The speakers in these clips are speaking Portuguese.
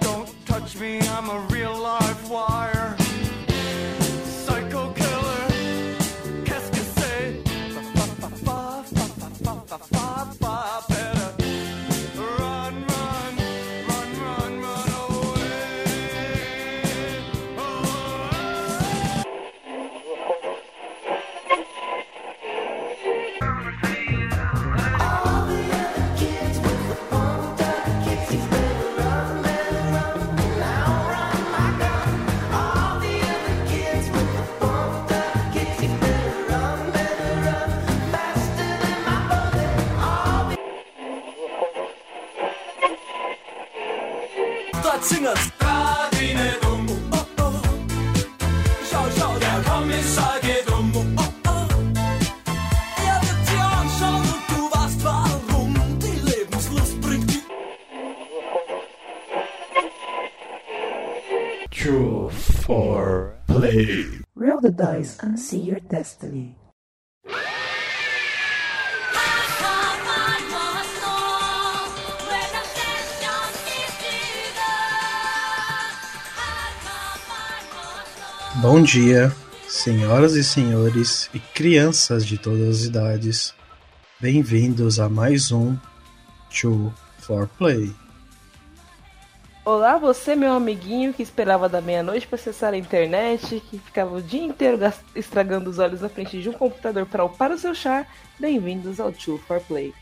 Don't touch me, I'm a destiny. Bom dia, senhoras e senhores e crianças de todas as idades. Bem-vindos a mais um True for Play. Olá, você, meu amiguinho que esperava da meia-noite para acessar a internet, que ficava o dia inteiro estragando os olhos na frente de um computador para upar o seu char. Bem-vindos ao Two for Play.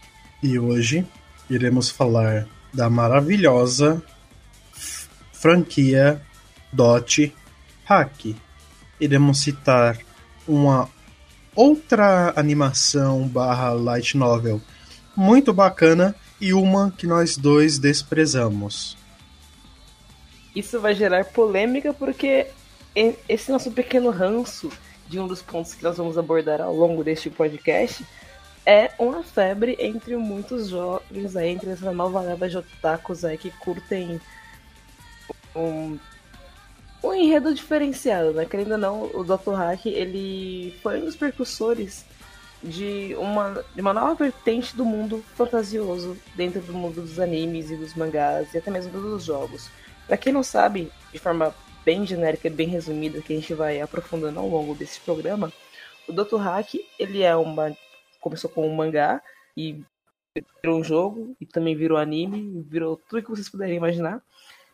E hoje iremos falar da maravilhosa franquia Dot Hack. Iremos citar uma outra animação barra light novel muito bacana e uma que nós dois desprezamos. Isso vai gerar polêmica porque esse nosso pequeno ranço de um dos pontos que nós vamos abordar ao longo deste podcast é uma febre entre muitos jovens aí, entre essa nova leva de otakus aí que curtem um, um enredo diferenciado, né? Querendo ou não, o Dr. Hack, ele foi um dos precursores de uma, de uma nova vertente do mundo fantasioso dentro do mundo dos animes e dos mangás e até mesmo dos jogos. Pra quem não sabe, de forma bem genérica e bem resumida, que a gente vai aprofundando ao longo desse programa, o Dr. Hack, ele é uma... começou com um mangá e virou um jogo, e também virou anime, virou tudo que vocês puderem imaginar.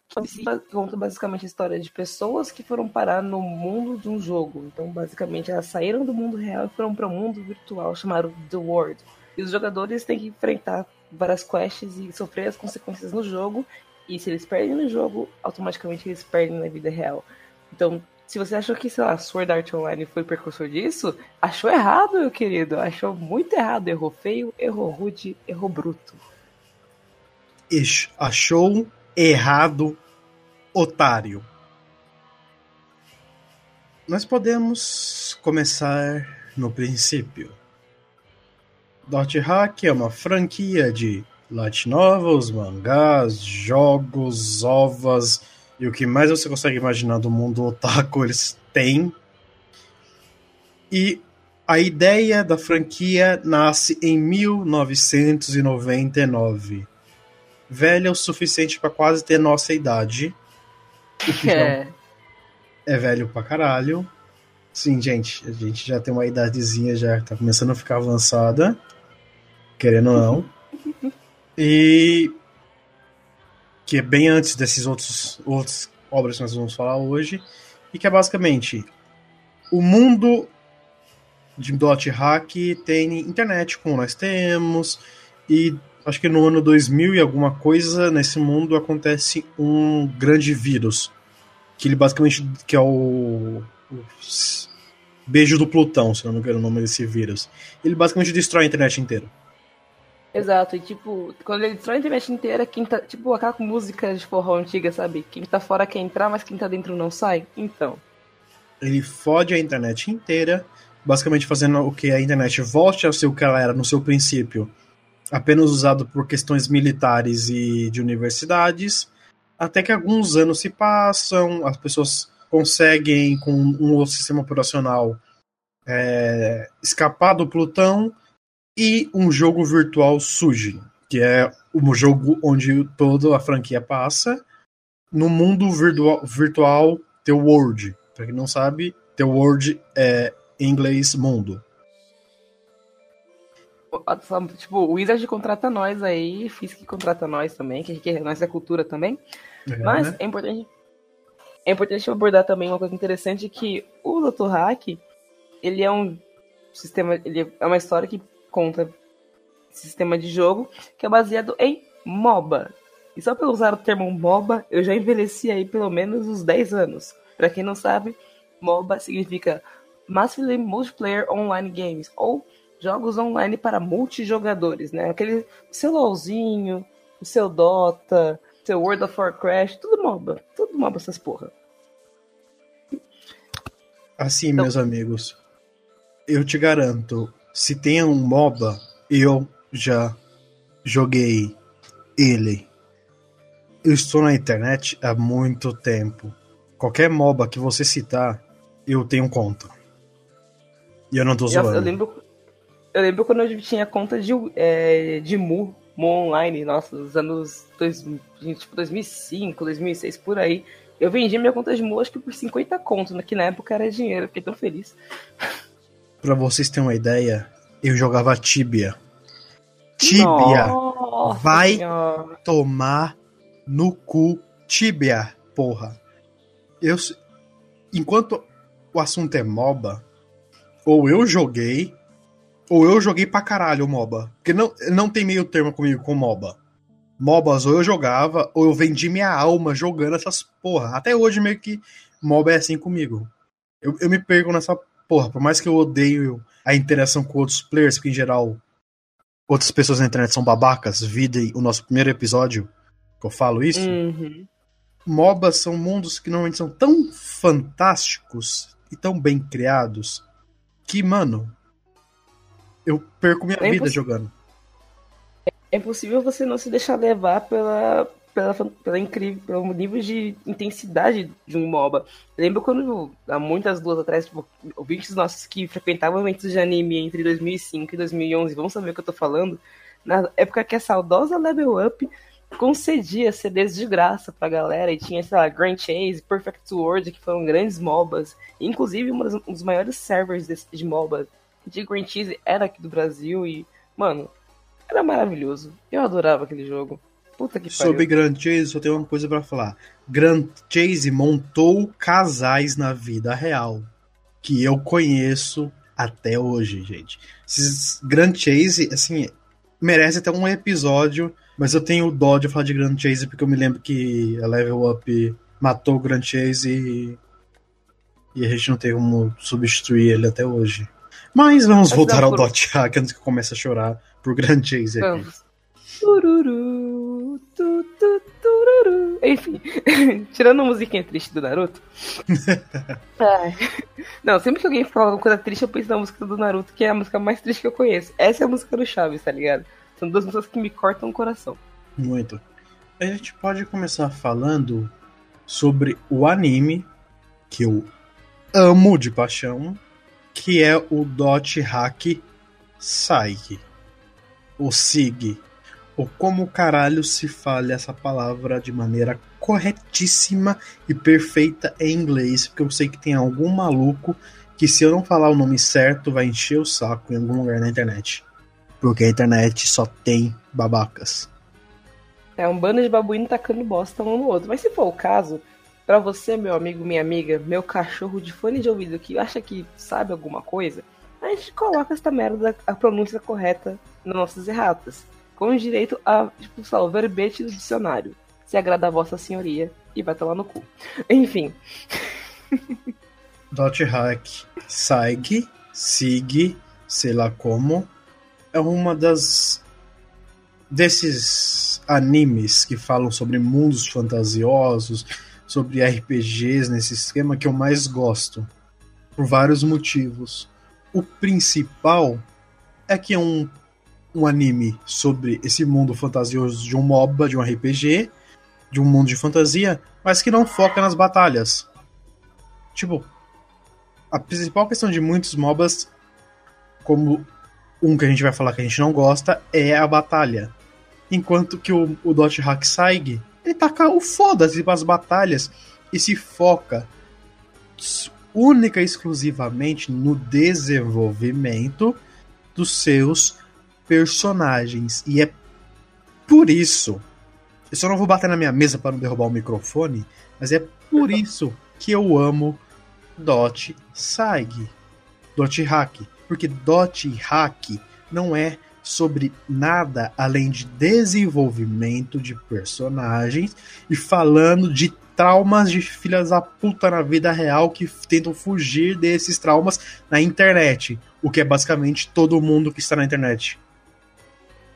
Que conta basicamente a história de pessoas que foram parar no mundo de um jogo. Então, basicamente, elas saíram do mundo real e foram para um mundo virtual chamado The World. E os jogadores têm que enfrentar várias quests e sofrer as consequências no jogo. E se eles perdem no jogo, automaticamente eles perdem na vida real. Então, se você achou que, sei lá, Sword Art Online foi precursor disso, achou errado, meu querido. Achou muito errado. Errou feio, errou rude, errou bruto. Achou errado, otário. Nós podemos começar no princípio. Dot Hack é uma franquia de light novels, mangás, jogos, ovas e o que mais você consegue imaginar do mundo otaku eles têm. E a ideia da franquia nasce em 1999 velha o suficiente pra quase ter nossa idade. É. é velho pra caralho. Sim, gente, a gente já tem uma idadezinha, já tá começando a ficar avançada. Querendo ou não. E. Que é bem antes desses outros outras obras que nós vamos falar hoje. E que é basicamente. O mundo de Dot Hack tem internet, como nós temos. E acho que no ano 2000 e alguma coisa, nesse mundo acontece um grande vírus. Que ele basicamente que é o, o beijo do Plutão, se não me engano o nome desse vírus. Ele basicamente destrói a internet inteira. Exato, e tipo, quando ele destrói a internet inteira, quem tá. Tipo aquela música de forró antiga, sabe? Quem tá fora quer entrar, mas quem tá dentro não sai. Então. Ele fode a internet inteira, basicamente fazendo o que a internet volte a ser o que ela era no seu princípio, apenas usado por questões militares e de universidades, até que alguns anos se passam, as pessoas conseguem, com um sistema operacional, é, escapar do Plutão e um jogo virtual surge, que é o jogo onde toda a franquia passa, no mundo virtual, virtual The World. Pra quem não sabe, The World é em inglês mundo. Tipo, o Wizard contrata nós aí, Fisk contrata nós também, que, que nós é cultura também. É, Mas né? é importante. É importante abordar também uma coisa interessante que o Dr. Hack, ele é um sistema, ele é uma história que conta sistema de jogo que é baseado em MOBA. E só pelo usar o termo MOBA, eu já envelheci aí pelo menos uns 10 anos. Pra quem não sabe, MOBA significa Massively Multiplayer Online Games, ou jogos online para multijogadores, né? Aquele seu LOLzinho, o seu Dota, seu World of Warcraft, tudo MOBA. Tudo MOBA essas porra. Assim, Então- meus amigos, eu te garanto, se tem um MOBA, eu já joguei ele. Eu estou na internet há muito tempo. Qualquer MOBA que você citar, eu tenho conta. E eu não tô Eu, zoando. eu lembro, eu lembro quando eu tinha conta de, é, de Mu, Mu Online, nossa, nos anos dois, tipo 2005, 2006, por aí. Eu vendi minha conta de Mu acho que por 50 contos, né, que na época era dinheiro, eu fiquei tão feliz. Pra vocês terem uma ideia, eu jogava Tibia. Tibia! Nossa Vai. Senhora. tomar no cu Tibia, porra. Eu, enquanto o assunto é MOBA, ou eu joguei, ou eu joguei pra caralho o MOBA. Porque não, não tem meio termo comigo com MOBA. MOBAs ou eu jogava, ou eu vendi minha alma jogando essas porra. Até hoje meio que MOBA é assim comigo. Eu, eu me perco nessa porra, por mais que eu odeio a interação com outros players, porque em geral outras pessoas na internet são babacas, videm o nosso primeiro episódio, que eu falo isso. Uhum. MOBAs são mundos que normalmente são tão fantásticos e tão bem criados que, mano, eu perco minha É vida jogando. É impossível você não se deixar levar pela, pela, pela incrível, pelo nível de intensidade de um MOBA. Eu lembro quando, há muitas duas atrás, tipo, ouvintes nossos que frequentavam eventos de anime entre 2005 e 2011, vão saber o que eu tô falando, na época que a saudosa Level Up concedia CDs de graça pra galera e tinha, sei lá, Grand Chase, Perfect World, que foram grandes MOBAs. Inclusive, uma das- um dos maiores servers desse, de MOBA de Grand Chase era aqui do Brasil e, mano, era maravilhoso. Eu adorava aquele jogo. Puta que pariu. Sobre Grand Chase, só tenho uma coisa pra falar. Grand Chase montou casais na vida real. Que eu conheço até hoje, gente. Esses Grand Chase, assim, merece até um episódio. Mas eu tenho dó de falar de Grand Chase porque eu me lembro que a Level Up matou o Grand Chase e, e a gente não tem como substituir ele até hoje. Mas vamos Mas voltar ao por- Dot Hack antes que eu comece a chorar por Grand Chase aqui. Vamos. Tururu, tu, tu, tururu. Enfim, tirando a musiquinha triste do Naruto. Ai. Não, sempre que alguém fala uma coisa triste, eu penso na música do Naruto, que é a música mais triste que eu conheço. Essa é a música do Chaves, tá ligado? São duas músicas que me cortam o coração. Muito. A gente pode começar falando sobre o anime que eu amo de paixão, que é o Dot Hack Saig. O Sig. Ou como caralho se fala essa palavra de maneira corretíssima e perfeita em inglês, porque eu sei que tem algum maluco que se eu não falar o nome certo vai encher o saco em algum lugar na internet. Porque a internet só tem babacas. É um bando de babuíno tacando bosta um no outro. Mas se for o caso, pra você, meu amigo, minha amiga, meu cachorro de fone de ouvido que acha que sabe alguma coisa, a gente coloca essa merda, a pronúncia correta nas nossas erratas. Com direito a, tipo, lá, o verbete do dicionário. Se agrada a vossa senhoria e vai tomar no cu. Enfim, Dot Hack Saig, Sig, sei lá como, é uma das desses animes que falam sobre mundos fantasiosos, sobre RPGs nesse esquema que eu mais gosto, por vários motivos. O principal é que é um, um anime sobre esse mundo fantasioso de um MOBA, de um RPG, de um mundo de fantasia, mas que não foca nas batalhas. Tipo, a principal questão de muitos MOBAs, como um que a gente vai falar que a gente não gosta, é a batalha. Enquanto que o, o Dot Hack Saig, ele taca o foda-se as batalhas e se foca única e exclusivamente no desenvolvimento dos seus personagens. E é por isso. Eu só não vou bater na minha mesa para não derrubar o microfone, mas é por isso que eu amo Dot Saig. Dot Hack. Porque Dot Hack não é sobre nada além de desenvolvimento de personagens e falando de traumas de filhas da puta na vida real que tentam fugir desses traumas na internet. O que é basicamente todo mundo que está na internet.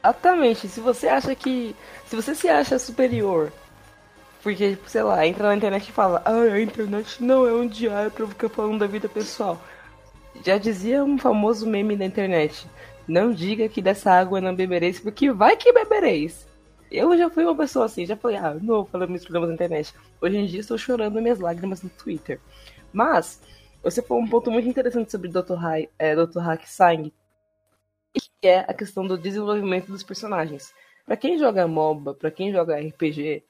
Exatamente. Se você acha que. Se você se acha superior, porque, sei lá, entra na internet e fala, ah, a internet não é um diário pra ficar falando da vida pessoal. Já dizia um famoso meme da internet. Não diga que dessa água não bebereis, porque vai que bebereis. Eu já fui uma pessoa assim, já falei, ah, não falar meus problemas na internet. Hoje em dia estou chorando minhas lágrimas no Twitter. Mas, você falou um ponto muito interessante sobre Dr. Hai, é, Dr. Hack Sang, que é a questão do desenvolvimento dos personagens. Pra quem joga MOBA, pra quem joga RPG,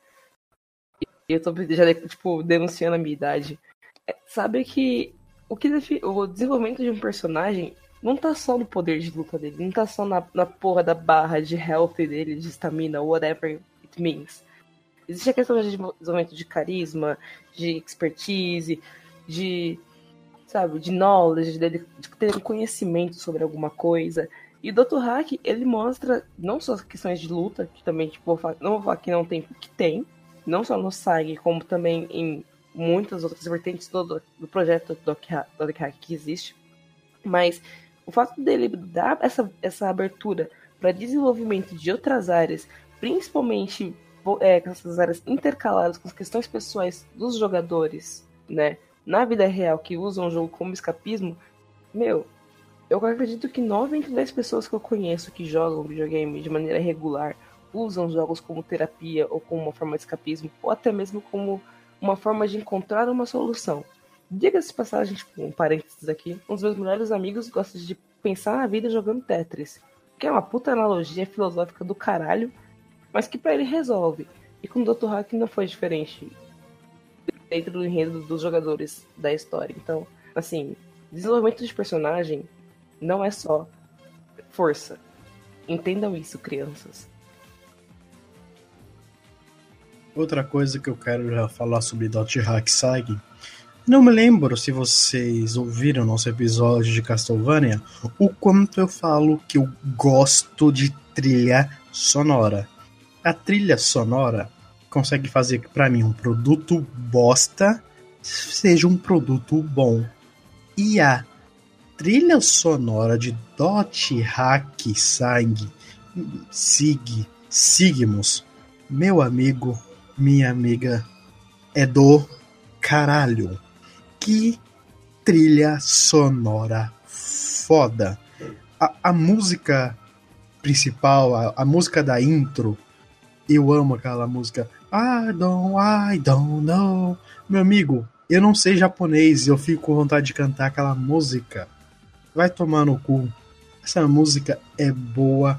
eu tô já tipo denunciando a minha idade, é, sabe que o que o desenvolvimento de um personagem não tá só no poder de luta dele, não tá só na, na porra da barra de health dele, de stamina, whatever it means. Existe a questão de desenvolvimento de carisma, de expertise, de sabe, de knowledge, dele, de ter conhecimento sobre alguma coisa. E o Dr. Hack, ele mostra não só as questões de luta, que também, tipo, não vou falar que não tem, que tem, não só no SAG, como também em muitas outras vertentes do, do projeto do Dr. Hack que existe. Mas o fato dele dar essa, essa abertura para desenvolvimento de outras áreas, principalmente é, com essas áreas intercaladas com as questões pessoais dos jogadores, né? Na vida real, que usam o jogo como escapismo, meu, eu acredito que 9 entre 10 pessoas que eu conheço que jogam videogame de maneira regular usam jogos como terapia ou como uma forma de escapismo, ou até mesmo como uma forma de encontrar uma solução. Diga-se passagem, tipo, um parênteses aqui, um dos meus melhores amigos gosta de pensar na vida jogando Tetris, que é uma puta analogia filosófica do caralho, mas que pra ele resolve. E com o Dr. Hack não foi diferente dentro do enredo dos jogadores da história. Então, assim, desenvolvimento de personagem não é só força. Entendam isso, crianças. Outra coisa que eu quero já falar sobre Dot Hack Saga. Não me lembro se vocês ouviram nosso episódio de Castlevania o quanto eu falo que eu gosto de trilha sonora. A trilha sonora consegue fazer que pra mim um produto bosta seja um produto bom. E a trilha sonora de Dot Hack Sang Sig Sigmus, meu amigo, minha amiga, é do caralho. Que trilha sonora foda. A, a música principal, a, a música da intro, eu amo aquela música. I don't, I don't know. Meu amigo, eu não sei japonês e eu fico com vontade de cantar aquela música. Vai tomar no cu. Essa música é boa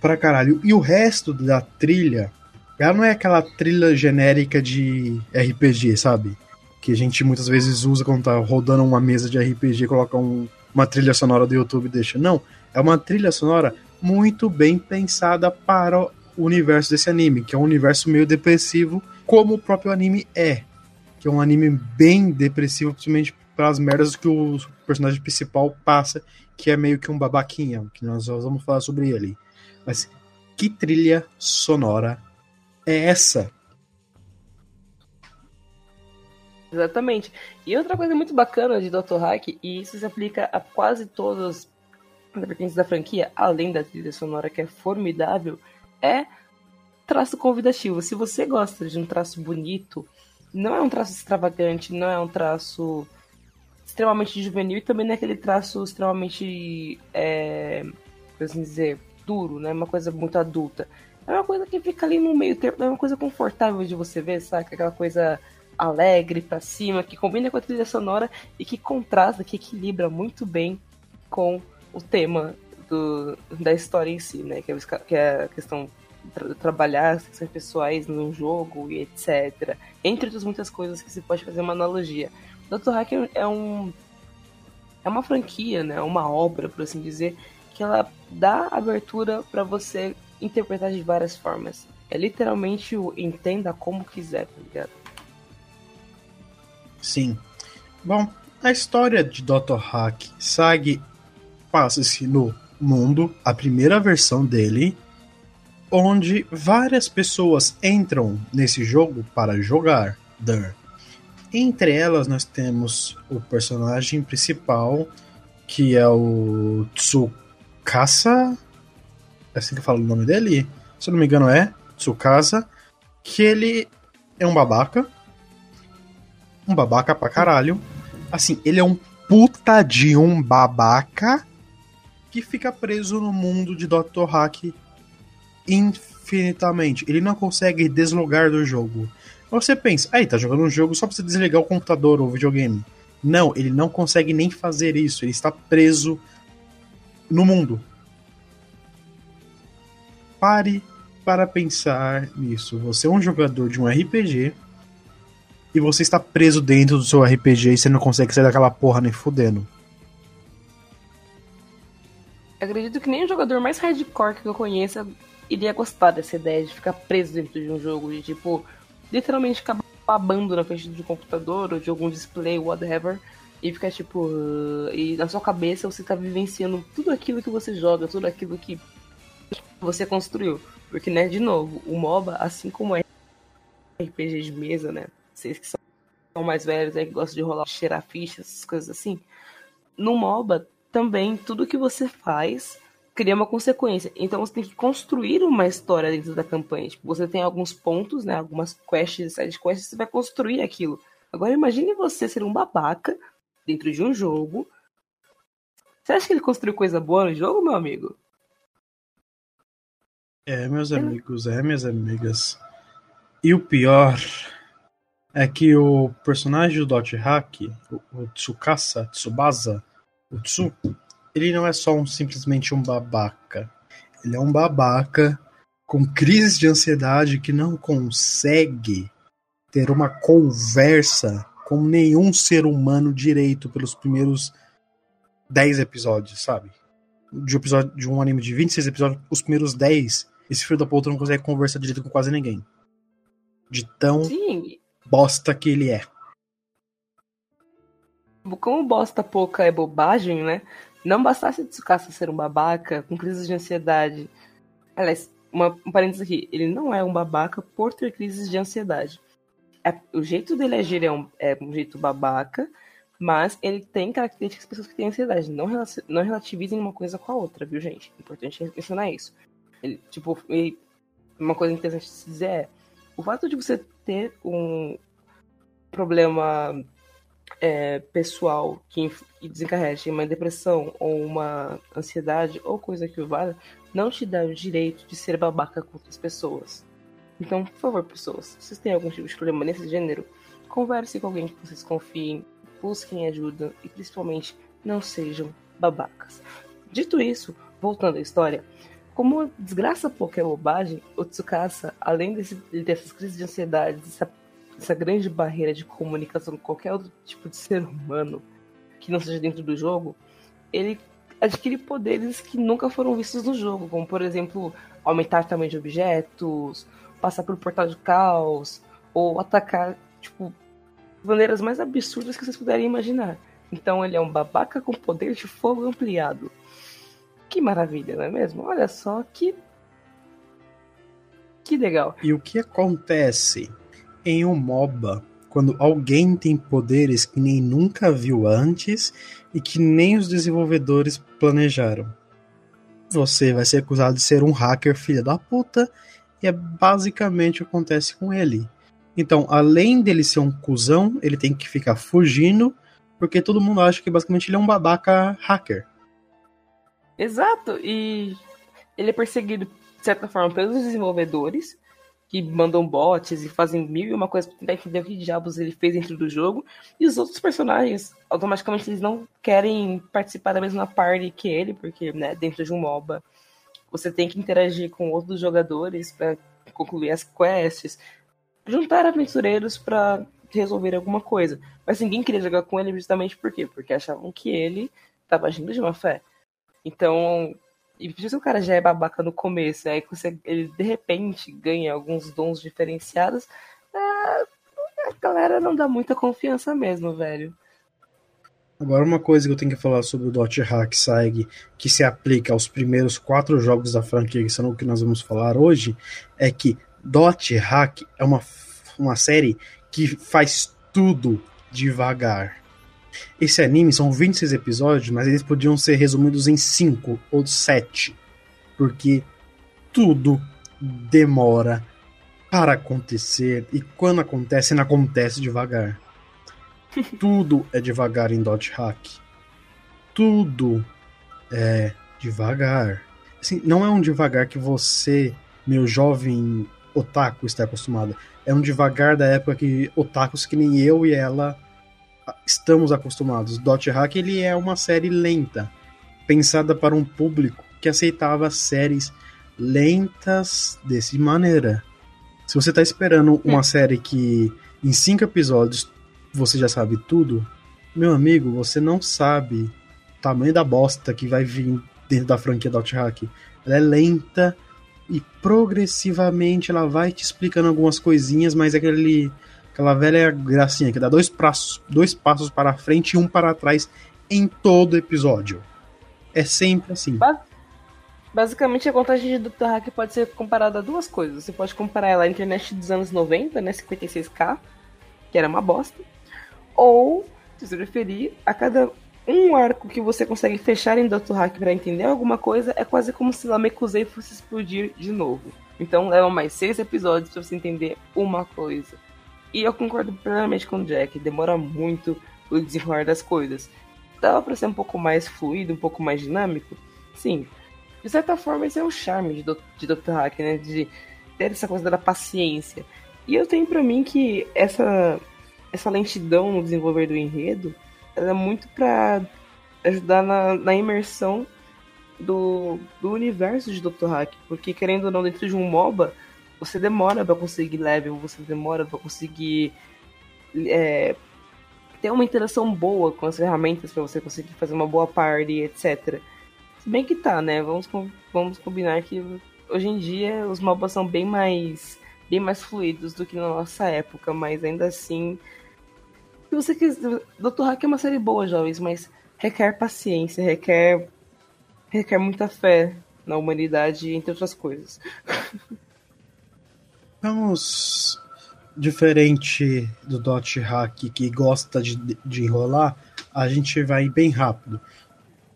pra caralho. E o resto da trilha, ela não é aquela trilha genérica de RPG, sabe? Que a gente muitas vezes usa quando tá rodando uma mesa de RPG, coloca um, uma trilha sonora do YouTube e deixa. Não, é uma trilha sonora muito bem pensada para o universo desse anime, que é um universo meio depressivo, como o próprio anime é. Que é um anime bem depressivo, principalmente pelas merdas que o personagem principal passa, que é meio que um babaquinha, que nós vamos falar sobre ele. Mas que trilha sonora é essa? Exatamente. E outra coisa muito bacana de Dr. Hack, e isso se aplica a quase todas as vertentes da franquia, além da trilha sonora que é formidável, é traço convidativo. Se você gosta de um traço bonito, não é um traço extravagante, não é um traço extremamente juvenil e também não é aquele traço extremamente, é, assim dizer, duro, né? Uma coisa muito adulta. É uma coisa que fica ali no meio termo, é uma coisa confortável de você ver, sabe? Aquela coisa alegre pra cima, que combina com a trilha sonora e que contrasta, que equilibra muito bem com o tema do, da história em si, né? Que é, que é a questão tra- trabalhar as questões pessoais num jogo e etc. Entre outras muitas coisas que se pode fazer uma analogia. Dr. Hacker é um é uma franquia, né? Uma obra, por assim dizer, que ela dá abertura para você interpretar de várias formas. É literalmente o entenda como quiser, tá ligado? Sim. Bom, a história de Dr. Hack segue passa-se no mundo, a primeira versão dele, onde várias pessoas entram nesse jogo para jogar. Dur. Entre elas nós temos o personagem principal, que é o Tsukasa. É assim que eu falo o nome dele? Se eu não me engano é Tsukasa, que ele é um babaca. Um babaca pra caralho. Assim, ele é um puta de um babaca que fica preso no mundo de Dr. Hack infinitamente. Ele não consegue deslogar do jogo. Você pensa, aí, tá jogando um jogo só pra você desligar o computador ou o videogame. Não, ele não consegue nem fazer isso. Ele está preso no mundo. Pare para pensar nisso. Você é um jogador de um RPG e você está preso dentro do seu RPG e você não consegue sair daquela porra nem fudendo. Acredito que nem o jogador mais hardcore que eu conheça iria gostar dessa ideia de ficar preso dentro de um jogo, de tipo, literalmente ficar babando na frente do computador ou de algum display, whatever, e ficar tipo. uh, e na sua cabeça você tá vivenciando tudo aquilo que você joga, tudo aquilo que você construiu. Porque, né, de novo, o MOBA, assim como é RPG de mesa, né? Vocês que são mais velhos aí que gostam de rolar, cheirar fichas, essas coisas assim. No MOBA, também, tudo que você faz cria uma consequência. Então você tem que construir uma história dentro da campanha. Tipo, você tem alguns pontos, né? Algumas quests, side quests, você vai construir aquilo. Agora imagine você ser um babaca dentro de um jogo. Você acha que ele construiu coisa boa no jogo, meu amigo? É, meus amigos, é, minhas amigas. E o pior é que o personagem do Dot Hack, o, o Tsukasa, Tsubasa, o Tsu, ele não é só um, simplesmente um babaca. Ele é um babaca com crises de ansiedade que não consegue ter uma conversa com nenhum ser humano direito pelos primeiros 10 episódios, sabe? De, um episódio, de um anime de 26 episódios, os primeiros 10, esse filho da puta não consegue conversar direito com quase ninguém. De tão Sim, bosta que ele é. como bosta pouca é bobagem, né? Não bastasse Tsukasa ser um babaca com crises de ansiedade. Aliás, uma, um parênteses aqui. Ele não é um babaca por ter crises de ansiedade. É- o jeito dele agir é um, é um jeito babaca, mas ele tem características de pessoas que têm ansiedade. Não, não relativizem uma coisa com a outra, viu, gente? Importante mencionar isso. Ele, tipo, ele- uma coisa interessante de se dizer é o fato de você ter um problema é, pessoal que desencarrega uma depressão ou uma ansiedade ou coisa que o valha, não te dá o direito de ser babaca com outras pessoas. Então, por favor, pessoas, se vocês têm algum tipo de problema nesse gênero, converse com alguém que vocês confiem, busquem ajuda e principalmente não sejam babacas. Dito isso, voltando à história, como desgraça pouca é bobagem, o Tsukasa, além desse, dessas crises de ansiedade, dessa essa grande barreira de comunicação com qualquer outro tipo de ser humano que não seja dentro do jogo, ele adquire poderes que nunca foram vistos no jogo, como por exemplo, aumentar o tamanho de objetos, passar pelo portal de caos, ou atacar, tipo, maneiras mais absurdas que vocês puderem imaginar. Então ele é um babaca com poder de fogo ampliado. Que maravilha, não é mesmo? Olha só que. Que legal. E o que acontece em um MOBA quando alguém tem poderes que nem nunca viu antes e que nem os desenvolvedores planejaram? Você vai ser acusado de ser um hacker filha da puta e é basicamente o que acontece com ele. Então, além dele ser um cuzão, ele tem que ficar fugindo porque todo mundo acha que basicamente ele é um babaca hacker. Exato, e ele é perseguido, de certa forma, pelos desenvolvedores, que mandam bots e fazem mil e uma coisa pra tentar entender o que diabos ele fez dentro do jogo, e os outros personagens, automaticamente, eles não querem participar da mesma party que ele, porque, né, dentro de um MOBA, você tem que interagir com outros jogadores para concluir as quests, juntar aventureiros para resolver alguma coisa. Mas ninguém queria jogar com ele justamente por quê? Porque achavam que ele estava agindo de má fé. Então, e se o cara já é babaca no começo, aí você, ele de repente ganha alguns dons diferenciados, a galera não dá muita confiança mesmo, velho. Agora, uma coisa que eu tenho que falar sobre o Dot Hack Saig, que se aplica aos primeiros quatro jogos da franquia, que são o que nós vamos falar hoje, é que Dot Hack é uma, uma série que faz tudo devagar. Esse anime são 26 episódios, mas eles podiam ser resumidos em 5 ou 7, porque tudo demora para acontecer e quando acontece, não acontece devagar. tudo é devagar em Dot Hack. Tudo é devagar. Assim, não é um devagar que você, meu jovem otaku, está acostumado. É um devagar da época que otakus que nem eu e ela estamos acostumados. Dot Hack ele é uma série lenta, pensada para um público que aceitava séries lentas dessa maneira. Se você está esperando uma hum. série que em cinco episódios você já sabe tudo, meu amigo, você não sabe o tamanho da bosta que vai vir dentro da franquia Dot Hack. Ela é lenta e progressivamente ela vai te explicando algumas coisinhas, mas é aquele aquela velha gracinha que dá dois passos, dois passos para frente e um para trás em todo episódio. É sempre assim. Basicamente, a contagem de Dr. Hack pode ser comparada a duas coisas. Você pode comparar ela à internet dos anos 90, né, 56k, que era uma bosta, ou, se você preferir, a cada um arco que você consegue fechar em Dr. Hack para entender alguma coisa, é quase como se Namekusei fosse explodir de novo. Então leva mais seis episódios para você entender uma coisa. E eu concordo plenamente com o Jack, demora muito o desenrolar das coisas. Dava para ser um pouco mais fluido, um pouco mais dinâmico? Sim. De certa forma, esse é o charme de, de Dr. Hack, né? De ter essa coisa da paciência. E eu tenho para mim que essa, essa lentidão no desenvolver do enredo é muito para ajudar na, na imersão do, do universo de Dr. Hack. Porque, querendo ou não, dentro de um MOBA, você demora para conseguir level, você demora para conseguir é, ter uma interação boa com as ferramentas para você conseguir fazer uma boa party, etc. Se bem que tá, né? Vamos, vamos combinar que hoje em dia os MOBAs são bem mais bem mais fluidos do que na nossa época, mas ainda assim se você quiser, Dr. Hack é uma série boa, jovens, mas requer paciência, requer requer muita fé na humanidade, entre outras coisas. Vamos diferente do Dot Hack que gosta de, de enrolar, a gente vai bem rápido.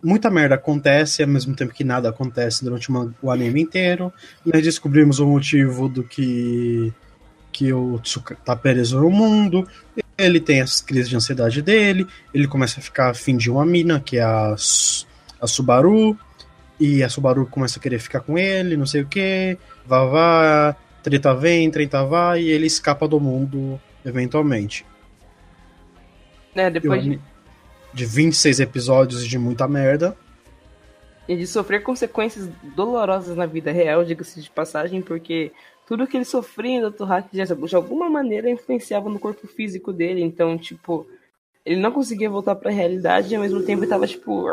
Muita merda acontece ao mesmo tempo que nada acontece durante uma, o anime inteiro. Nós descobrimos o motivo do que que o Tsuka tá preso no mundo. Ele tem as crises de ansiedade dele. Ele começa a ficar afim de uma mina, que é a, a Subaru. E a Subaru começa a querer ficar com ele, não sei o que. Vá, vá treta vem, treta vai, e ele escapa do mundo eventualmente. É, depois de... de 26 episódios de muita merda. E de sofrer consequências dolorosas na vida real, diga-se de passagem, porque tudo que ele sofria em Dr. Hack de alguma maneira influenciava no corpo físico dele, então, tipo, ele não conseguia voltar para a realidade e ao mesmo tempo ele tava, tipo,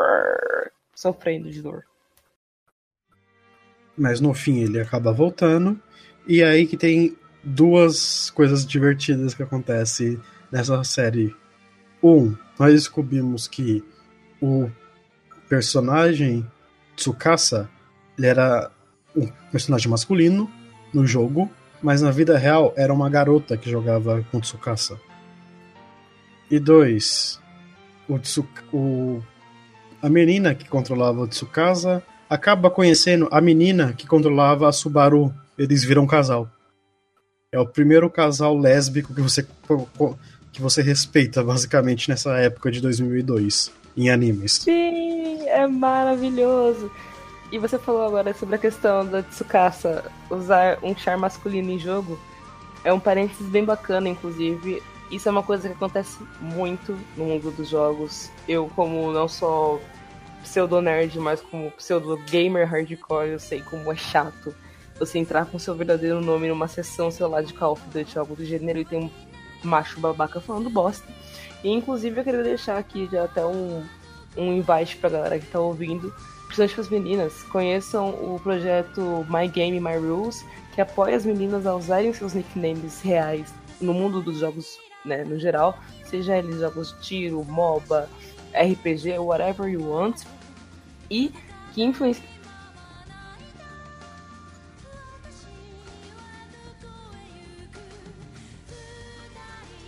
sofrendo de dor. Mas no fim ele acaba voltando e é aí que tem duas coisas divertidas que acontecem nessa série. Um, nós descobrimos que o personagem Tsukasa ele era um personagem masculino no jogo, mas na vida real era uma garota que jogava com Tsukasa. E dois, o, o a menina que controlava o Tsukasa acaba conhecendo a menina que controlava a Subaru eles viram um casal. É o primeiro casal lésbico que você que você respeita basicamente nessa época de 2002 em animes. Sim, é maravilhoso. E você falou agora sobre a questão da Tsukasa usar um char masculino em jogo. É um parênteses bem bacana, inclusive. Isso é uma coisa que acontece muito no mundo dos jogos. Eu, como não sou pseudo-nerd, mas como pseudo-gamer hardcore, eu sei como é chato você entrar com seu verdadeiro nome numa sessão, sei lá, de Call of Duty, algo do gênero, e tem um macho babaca falando bosta. E, inclusive, eu queria deixar aqui já até um, um invite pra galera que tá ouvindo, principalmente as meninas, conheçam o projeto My Game, My Rules, que apoia as meninas a usarem seus nicknames reais no mundo dos jogos, né, no geral, seja eles jogos de tiro, MOBA, RPG, whatever you want, e que influencia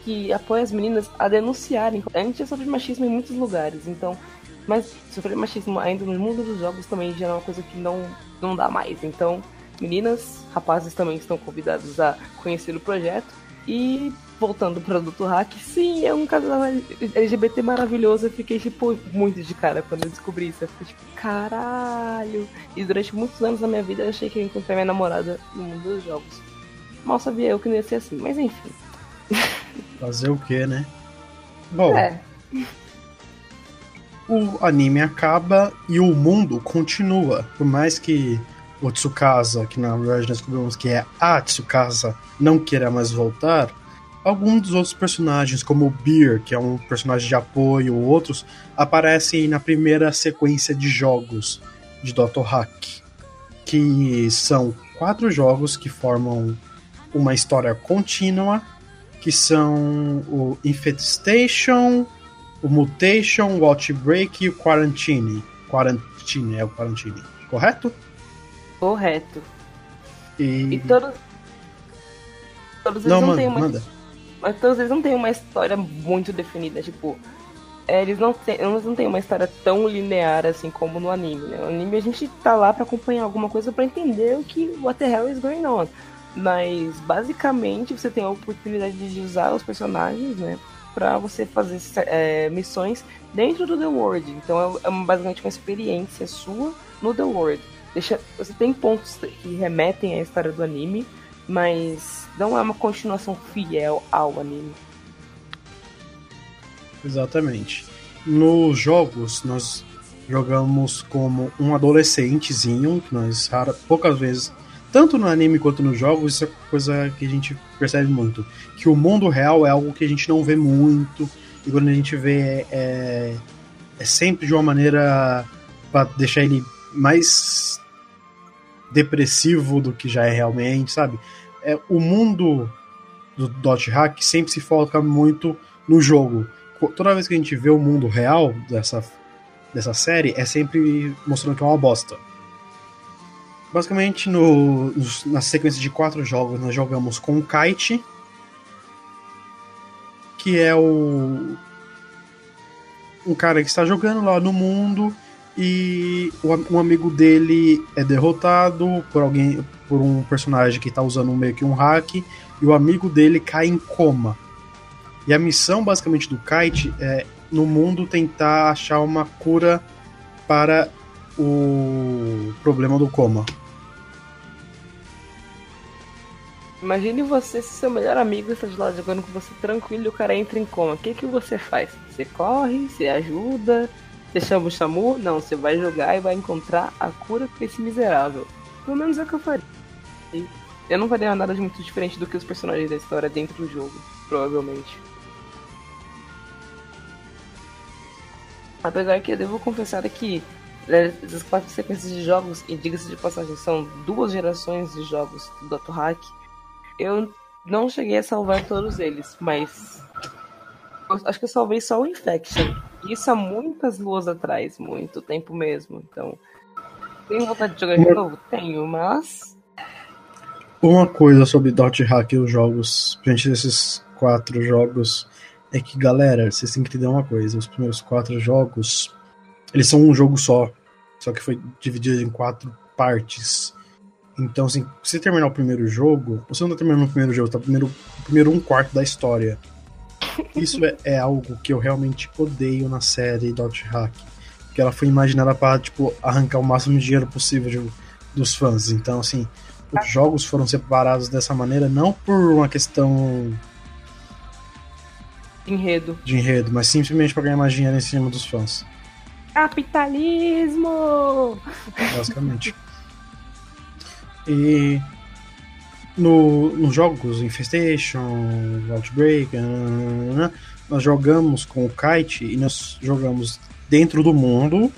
que apoia as meninas a denunciarem. A gente já sofre machismo em muitos lugares, então. Mas sofrer machismo ainda no mundo dos jogos também já é uma coisa que não, não dá mais. Então, meninas, rapazes também estão convidados a conhecer o projeto. E voltando para o produto hack, sim, é um casal LGBT maravilhoso. Eu fiquei, tipo, muito de cara quando eu descobri isso. Eu fiquei, tipo, caralho. E durante muitos anos da minha vida eu achei que eu ia encontrar minha namorada no mundo dos jogos. Mal sabia eu que não ia ser assim, mas enfim. Fazer o que, né? Bom, É, o anime acaba e o mundo continua. Por mais que o Tsukasa, que na verdade nós descobrimos que é a Tsukasa, não queira mais voltar, alguns dos outros personagens, como o Beer, que é um personagem de apoio, ou outros, aparecem na primeira sequência de jogos de Dr. Hack, que são quatro jogos que formam uma história contínua, que são o Infestation, o Mutation, o Outbreak e o Quarantine. Quarantine, é o Quarantine, correto? correto. E... E todos. Todos eles Não, não, manda, têm uma. manda. Mas todos eles não têm uma história muito definida, tipo. é, eles não têm, eles não têm uma história tão linear assim como no anime, né? No anime a gente tá lá pra acompanhar alguma coisa pra entender o que what the hell is going on. Mas basicamente você tem a oportunidade de usar os personagens, né? Pra você fazer é, missões dentro do The World. Então é, é basicamente uma experiência sua no The World. Deixa, você tem pontos que remetem à história do anime, mas não é uma continuação fiel ao anime. Exatamente. Nos jogos, nós jogamos como um adolescentezinho, que nós rara, poucas vezes, tanto no anime quanto nos jogos, isso é coisa que a gente percebe muito. Que o mundo real é algo que a gente não vê muito, e quando a gente vê é, é sempre de uma maneira para deixar ele mais depressivo do que já é realmente, sabe? É, o mundo do Dot Hack sempre se foca muito no jogo. Toda vez que a gente vê o mundo real dessa, dessa série, é sempre mostrando que é uma bosta. Basicamente, no, na sequência de quatro jogos, nós jogamos com o Kite, que é o um cara que está jogando lá no mundo e um amigo dele é derrotado por alguém, por um personagem que está usando meio que um hack e o amigo dele cai em coma. E a missão basicamente do Kite é no mundo tentar achar uma cura para o problema do coma. Imagine você se seu melhor amigo está de lá jogando com você tranquilo e o cara entra em coma. O que, que você faz? Você corre, você ajuda, você chama o Shamu? Não, você vai jogar e vai encontrar a cura pra esse miserável. Pelo menos é o que eu faria. Eu não faria nada de muito diferente do que os personagens da história dentro do jogo, provavelmente. Apesar que eu devo confessar que essas quatro sequências de jogos, e diga-se de passagem, são duas gerações de jogos do Dr. Hack. Eu não cheguei a salvar todos eles, mas. acho que eu salvei só o Infection. Isso há muitas luas atrás, muito tempo mesmo. Então. Tenho vontade de jogar de novo? Tenho, mas. Uma coisa sobre Dot Hack e os jogos, frente desses quatro jogos, é que, galera, vocês têm que entender uma coisa: os primeiros quatro jogos, eles são um jogo só, só que foi dividido em quatro partes. Então, assim, se você terminar o primeiro jogo, você não tá terminando o primeiro jogo, tá primeiro, primeiro um quarto da história. Isso é, é algo que eu realmente odeio na série Dot Hack. Porque ela foi imaginada para tipo, arrancar o máximo de dinheiro possível de- dos fãs. Então, assim, os jogos foram separados dessa maneira não por uma questão Enredo. de enredo, mas simplesmente para ganhar mais dinheiro em cima dos fãs. Capitalismo! basicamente. E no, nos jogos Infestation, Outbreak, nananana, nós jogamos com o Kite e nós jogamos dentro do mundo,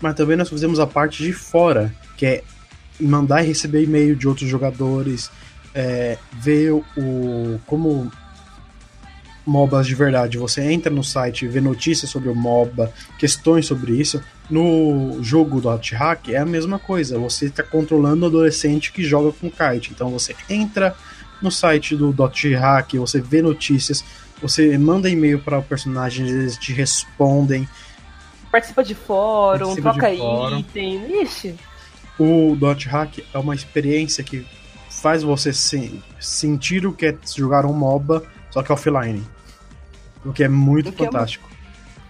mas também nós fazemos a parte de fora, que é mandar e receber e-mail de outros jogadores, é, ver o como MOBAs de verdade. Você entra no site, vê notícias sobre o MOBA, questões sobre isso. No jogo do Hot Hack é a mesma coisa. Você está controlando o adolescente que joga com kite. Então você entra no site do Dot Hack, você vê notícias, você manda e-mail para o personagem, eles te respondem. Participa de fórum, Participa de troca fórum. item. Ixi, O Dot Hack é uma experiência que faz você se- sentir o que é jogar um MOBA, só que offline. O que é muito que é fantástico.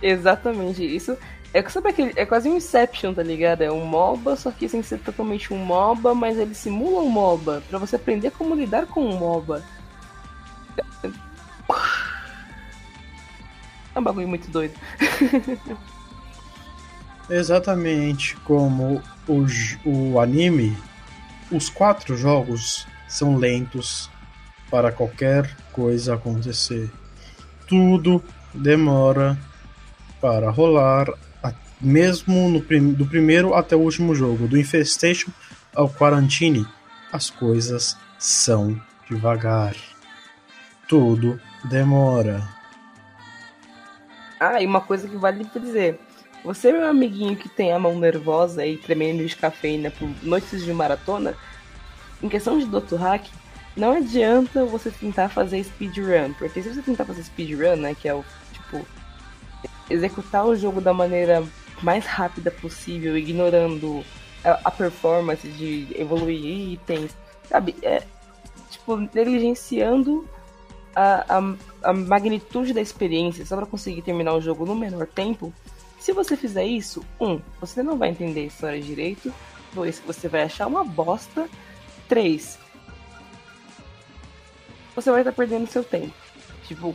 exatamente. Isso é, sabe aquele, é quase um Inception, tá ligado? É um MOBA, só que sem ser totalmente um MOBA, mas ele simula um MOBA, pra você aprender como lidar com um MOBA. É um bagulho muito doido. Exatamente como o, o anime, os quatro jogos são lentos para qualquer coisa acontecer. Tudo demora para rolar, mesmo no prim- do primeiro até o último jogo, do Infestation ao Quarantine, as coisas são devagar. Tudo demora. Ah, e uma coisa que vale dizer. Você, meu amiguinho que tem a mão nervosa e tremendo de cafeína por noites de maratona, em questão de Dr. Hack, não adianta você tentar fazer speedrun, porque se você tentar fazer speedrun, né, que é o, tipo, executar o jogo da maneira mais rápida possível, ignorando a, a performance de evoluir itens, sabe, é, tipo, negligenciando a, a, a magnitude da experiência só pra conseguir terminar o jogo no menor tempo, se você fizer isso, um, você não vai entender a história direito, dois, você vai achar uma bosta, três, você vai estar perdendo seu tempo. Tipo,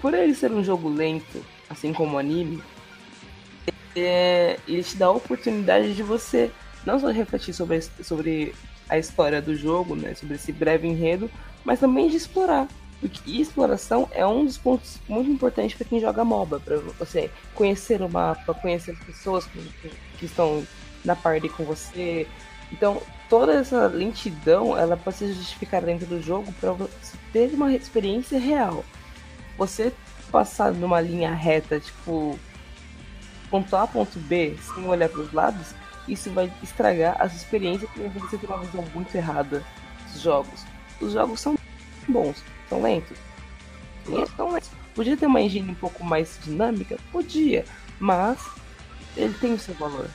por ele ser um jogo lento, assim como o anime, é, ele te dá a oportunidade de você não só refletir sobre a, sobre a história do jogo, né, sobre esse breve enredo, mas também de explorar. E exploração é um dos pontos muito importantes para quem joga MOBA, para você conhecer o mapa, conhecer as pessoas que, que estão na party com você. Então, toda essa lentidão, ela pode ser justificada dentro do jogo para você ter uma experiência real. Você passar numa linha reta, tipo, ponto A, ponto B, sem olhar para os lados, isso vai estragar as experiências e você ter uma visão muito errada dos jogos. Os jogos são bons, são lentos. São lentos. Podia ter uma engine um pouco mais dinâmica? Podia, mas ele tem o seu valor.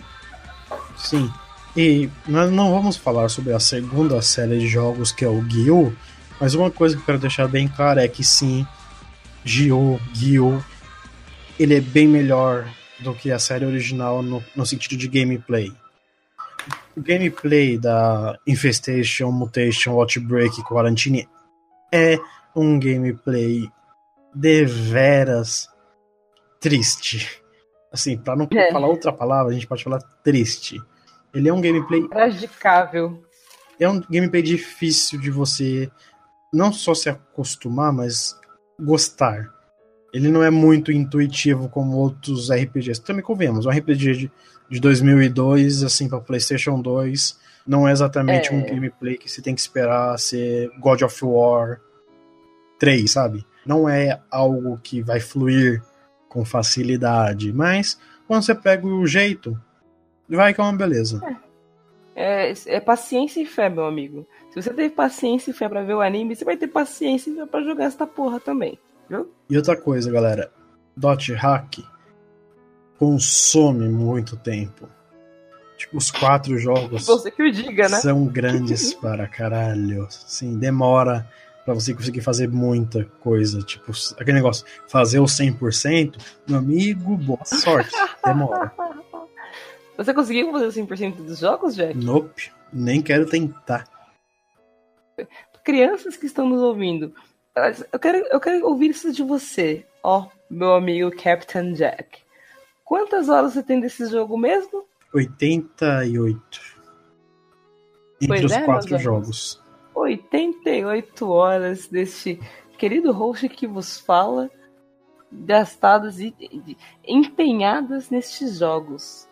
Sim. E nós não vamos falar sobre a segunda série de jogos que é o Gyu, mas uma coisa que eu quero deixar bem clara é que sim, Gyu, Gyu, ele é bem melhor do que a série original no, no sentido de gameplay. O gameplay da Infestation, Mutation, Outbreak e Quarantine é um gameplay deveras triste. Assim, pra não É. falar outra palavra, a gente pode falar triste. Ele é um gameplay Tragicável. é um gameplay difícil de você não só se acostumar, mas gostar. Ele não é muito intuitivo como outros RPGs. Também convenhamos, um RPG de, de 2002, assim, para PlayStation 2, não é exatamente É. um gameplay que você tem que esperar ser God of War 3, sabe? Não é algo que vai fluir com facilidade, mas quando você pega o jeito, vai que é uma beleza. É, é paciência e fé, meu amigo. Se você teve paciência e fé pra ver o anime, você vai ter paciência e fé pra jogar essa porra também. Viu? E outra coisa, galera, Dot Hack consome muito tempo. Tipo, os quatro jogos Você que o diga, né? são grandes para caralho. Sim, demora pra você conseguir fazer muita coisa. Tipo, aquele negócio, fazer o 100%, meu amigo, boa sorte. Demora. Você conseguiu fazer o 100% dos jogos, Jack? Nope, nem quero tentar. Crianças que estão nos ouvindo, eu quero, eu quero ouvir isso de você, ó, meu amigo Captain Jack. Quantas horas você tem desse jogo mesmo? 88. Entre Pois os é, quatro jogos. 88 horas deste querido host que vos fala, gastadas e e- empenhadas nestes jogos.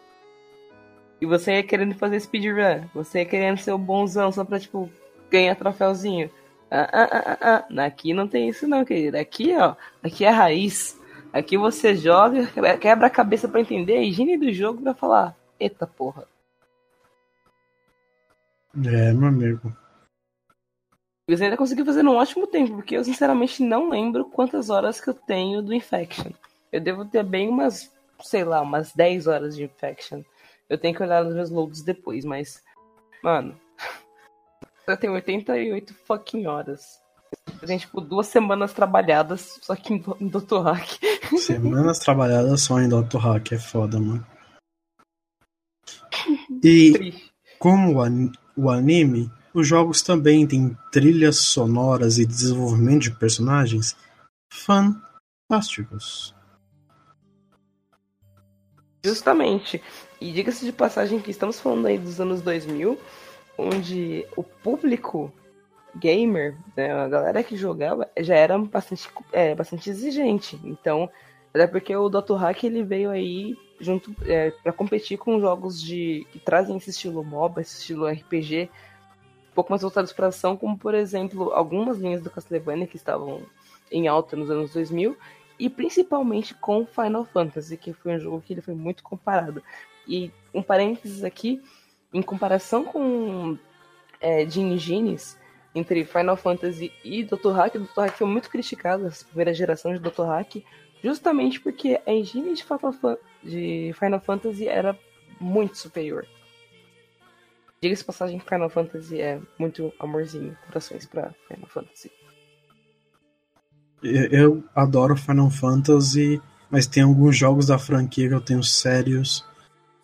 E você ia querendo fazer speedrun, você ia querendo ser o bonzão só pra, tipo, ganhar troféuzinho. Ah, ah, ah, ah, ah. Aqui não tem isso não, querido. Aqui, ó, aqui é a raiz. Aqui você joga, quebra a cabeça pra entender a higiene do jogo pra falar, eita porra. É, meu amigo. Você ainda conseguiu fazer num ótimo tempo, porque eu sinceramente não lembro quantas horas que eu tenho do Infection. Eu devo ter bem umas, sei lá, umas 10 horas de Infection. Eu tenho que olhar nos meus loads depois, mas. Mano. Eu tenho 88 fucking horas. Eu tenho, tipo, duas semanas trabalhadas, só que em, em Dr. Hack. Semanas trabalhadas só em Dr. Hack é foda, mano. E Triste. como o anime, os jogos também têm trilhas sonoras e desenvolvimento de personagens fantásticos. Justamente. E diga-se de passagem que estamos falando aí dos anos 2000, onde o público gamer, né, a galera que jogava, já era bastante, é, bastante exigente. Então, até porque o Dr. Hack ele veio aí junto é, para competir com jogos de que trazem esse estilo MOBA, esse estilo RPG, um pouco mais voltados para ação, como por exemplo algumas linhas do Castlevania que estavam em alta nos anos 2000 e principalmente com Final Fantasy, que foi um jogo que ele foi muito comparado. E um parênteses aqui, em comparação com é, Gene Genes, entre Final Fantasy e Dr. Hack, Dr. Hack foi muito criticado, essa primeira geração de Dr. Hack, justamente porque a engine de Final, Fan- de Final Fantasy era muito superior. Diga-se passagem que Final Fantasy é muito amorzinho, corações pra Final Fantasy. Eu adoro Final Fantasy, mas tem alguns jogos da franquia que eu tenho sérios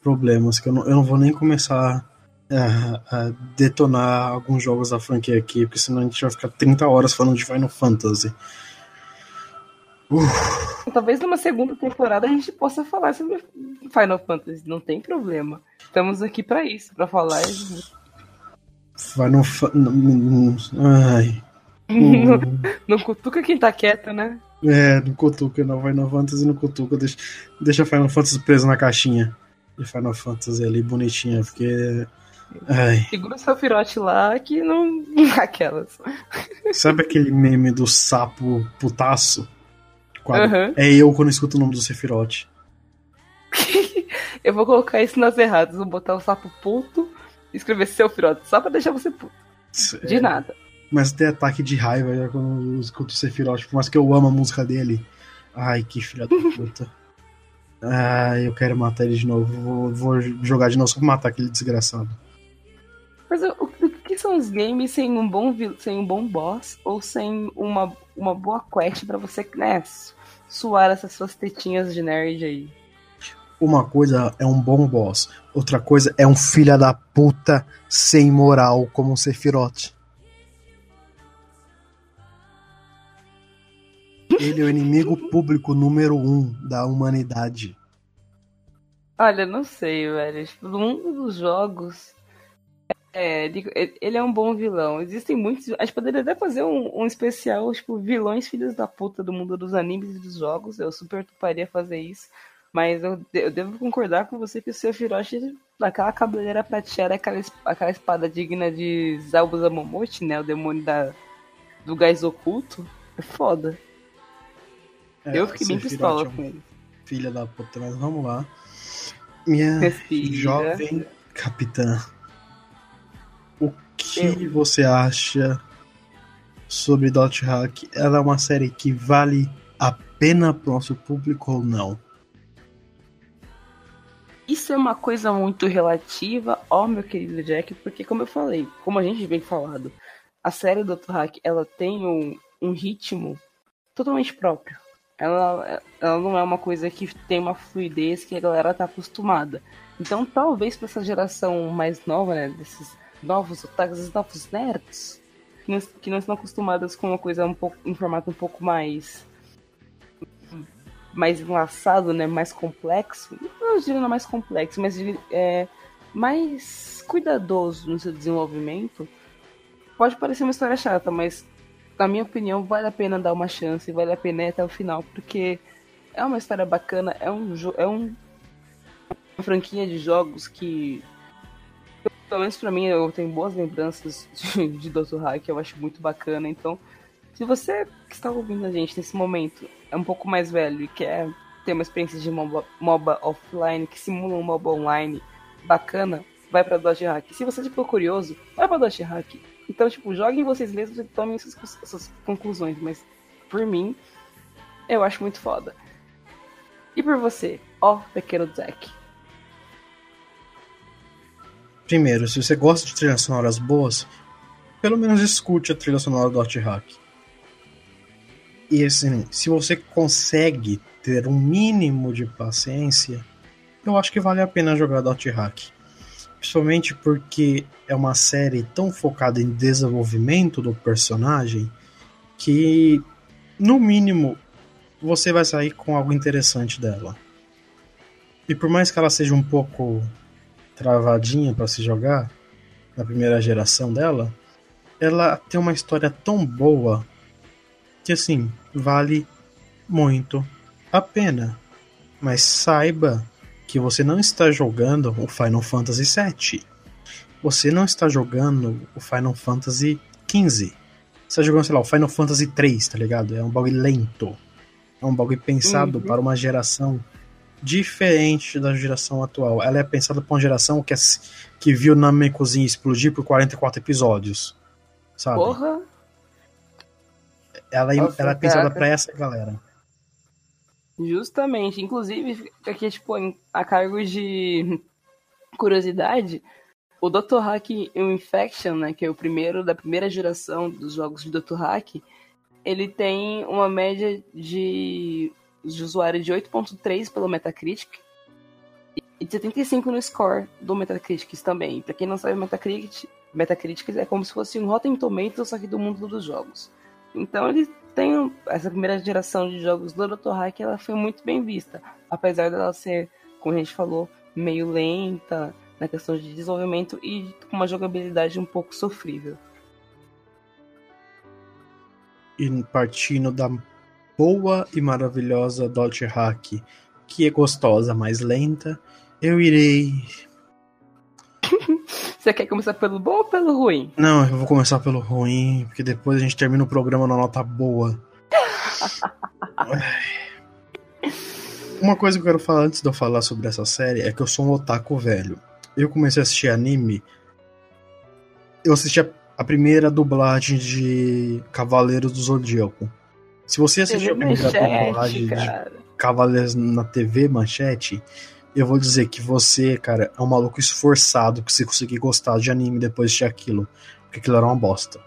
problemas, que eu não, eu não vou nem começar a, a detonar alguns jogos da franquia aqui, porque senão a gente vai ficar 30 horas falando de Final Fantasy. Talvez numa segunda temporada a gente possa falar sobre Final Fantasy, não tem problema. Estamos aqui pra isso, pra falar. Final Fantasy. Ai. Não cutuca quem tá quieto, né? É, no Cutuca, não. Final Fantasy no Cutuca. Deixa, deixa Final Fantasy preso na caixinha de Final Fantasy ali, bonitinha, porque. Ai. Segura o seu firote lá que não. Aquelas. Sabe aquele meme do sapo putaço? Aham. É eu quando escuto o nome do Sephiroth. Eu vou colocar isso nas erradas. Vou botar o sapo puto e escrever seu firote, só pra deixar você puto. De É, nada. Mas tem ataque de raiva já quando eu escuto o Sephiroth, por mais que eu amo a música dele. Ai, que filha da puta. Ai, eu quero matar ele de novo. Vou, vou jogar de novo só pra matar aquele desgraçado. Mas o, o que são os games sem um bom, sem um bom boss ou sem uma, uma boa quest pra você, né, su- suar essas suas tetinhas de nerd aí? Uma coisa é um bom boss, outra coisa é um filha da puta sem moral como o Sephiroth. Ele é o inimigo público número um da humanidade. Olha, não sei, velho. Tipo, mundo dos jogos. É, ele, é um bom vilão. Existem muitos. A gente poderia até fazer um, um especial, tipo, vilões filhos da puta do mundo dos animes e dos jogos. Eu super toparia fazer isso. Mas eu, eu devo concordar com você que o seu Hiroshi, naquela cabeleira prateada, aquela, aquela espada digna de Zabu Zamomote, né? O demônio da, do gás oculto. É foda. É, eu fiquei bem pistola é com ele. Filha da puta, mas vamos lá. Minha Respira. jovem capitã. O que Eu. você acha sobre Dot Hack? Ela é uma série que vale a pena pro nosso público ou não? Isso é uma coisa muito relativa, ó meu querido Jack, porque como eu falei, como a gente vem falado, a série Dr. Hack, ela tem um, um ritmo totalmente próprio. Ela, ela não é uma coisa que tem uma fluidez que a galera tá acostumada. Então talvez para essa geração mais nova, né, desses novos otakus, novos nerds, que não, que não estão acostumadas com uma coisa um pouco, em formato um pouco mais mais enlaçado, né? Mais complexo. Não diria não mais complexo, mas é, mais cuidadoso no seu desenvolvimento. Pode parecer uma história chata, mas na minha opinião vale a pena dar uma chance, vale a pena ir até o final, porque é uma história bacana, é um é um uma franquia de jogos que pelo menos pra mim eu tenho boas lembranças de, de Dr. Hack, eu acho muito bacana, então se você que está ouvindo a gente nesse momento é um pouco mais velho e quer ter uma experiência de MOBA, MOBA offline que simula um MOBA online bacana, vai pra Dodge Hack. Se você ficou curioso, vai pra Dodge Hack. Então, tipo, joguem vocês mesmos e tomem suas, conclusões. Mas, por mim, eu acho muito foda. E por você, ó pequeno Zack? Primeiro, se você gosta de trilhas sonoras boas, pelo menos escute a trilha sonora do Dot Hack. E assim, se você consegue ter um mínimo de paciência, eu acho que vale a pena jogar Dot Hack. Principalmente porque é uma série tão focada em desenvolvimento do personagem que, no mínimo, você vai sair com algo interessante dela. E por mais que ela seja um pouco travadinha para se jogar, na primeira geração dela, ela tem uma história tão boa que assim, vale muito a pena. Mas saiba que você não está jogando o Final Fantasy VII. Você não está jogando o Final Fantasy XV. Você está jogando, sei lá, o Final Fantasy 3, tá ligado? É um bagulho lento. É um bagulho pensado Uhum. para uma geração diferente da geração atual. Ela é pensada para uma geração que, é- que viu Namekuzinho explodir por 44 episódios. Sabe? Porra! Ela, Nossa, ela é pensada para essa galera. Justamente. Inclusive, aqui, tipo, a cargo de curiosidade, o Dr. Hack Infection, né, que é o primeiro da primeira geração dos jogos de Dr. Hack, ele tem uma média de, de usuário de 8.3 pelo Metacritic e de 75 no score do Metacritic também. Pra quem não sabe, Metacritic, Metacritic é como se fosse um Rotten Tomatoes, só que do mundo dos jogos. Então ele tem essa primeira geração de jogos do Dr. Hack, ela foi muito bem vista, apesar dela ser, como a gente falou, meio lenta na questão de desenvolvimento e com uma jogabilidade um pouco sofrível. E partindo da boa e maravilhosa Dodge Hack, que é gostosa, mas lenta, eu irei. Você quer começar pelo bom ou pelo ruim? Não, eu vou começar pelo ruim, porque depois a gente termina o programa na nota boa. Uma coisa que eu quero falar antes de eu falar sobre essa série é que eu sou um otaku velho. Eu comecei a assistir anime. Eu assisti a, a primeira dublagem de Cavaleiros do Zodíaco. Se você assistiu a primeira dublagem Manchete, de cara. Cavaleiros na TV Manchete, eu vou dizer que você, cara, é um maluco esforçado que você conseguir gostar de anime depois de aquilo. Porque aquilo era uma bosta.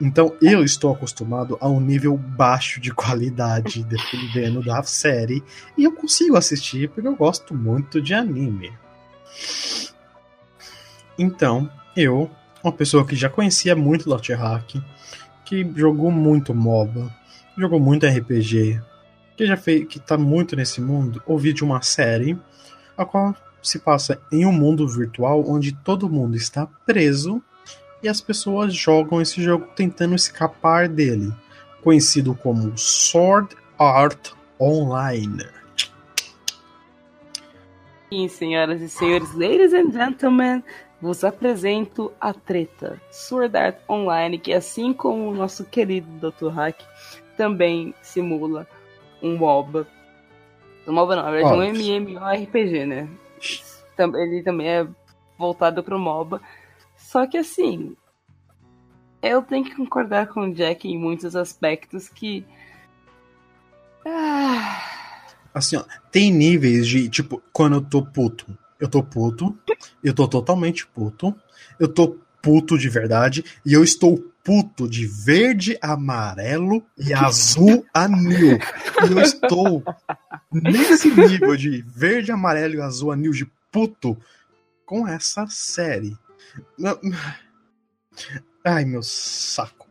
Então eu estou acostumado a um nível baixo de qualidade dependendo da série. E eu consigo assistir porque eu gosto muito de anime. Então, eu, uma pessoa que já conhecia muito Dot Hack, que jogou muito MOBA, jogou muito RPG, que já fez, que tá muito nesse mundo, ouvi de uma série a qual se passa em um mundo virtual onde todo mundo está preso e as pessoas jogam esse jogo tentando escapar dele, conhecido como Sword Art Online. Sim, senhoras e senhores, ladies and gentlemen, vos apresento a treta Sword Art Online, que assim como o nosso querido Dr. Hack, também simula um MOBA. Um MOBA não, na verdade, um. MMORPG, né? Ele também é voltado pro MOBA. Só que assim, eu tenho que concordar com o Jack em muitos aspectos que. Ah, Assim, ó, tem níveis de, tipo, quando eu tô puto. Eu tô puto, eu tô totalmente puto, eu tô puto de verdade, e eu estou puto de verde, amarelo e azul anil. E eu estou nesse nível de verde, amarelo e azul anil de puto com essa série. Ai, meu saco.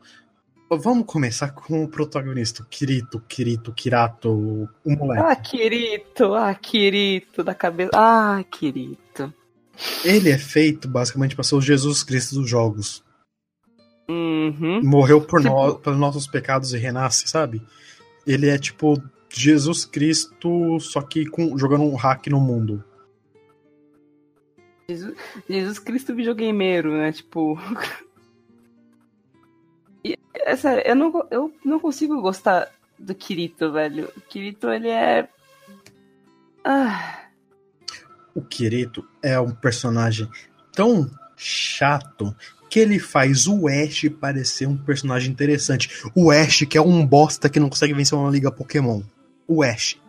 Vamos começar com o protagonista, Kirito, Kirito, Kirato, o moleque. Ah, Kirito, ah, Kirito da cabeça. Ah, Kirito. Ele é feito basicamente para ser o Jesus Cristo dos jogos. Uhum. Morreu por Tipo- nós, pelos nossos pecados e renasce, sabe? Ele é tipo Jesus Cristo, só que com, jogando um hack no mundo. Jesus, Jesus Cristo videogameiro, né? Tipo. E, é sério, eu não, eu não consigo gostar do Kirito, velho. O Kirito, ele é. Ah, O Kirito é um personagem tão chato que ele faz o Ash parecer um personagem interessante. O Ash, que é um bosta que não consegue vencer uma liga Pokémon. O Ash.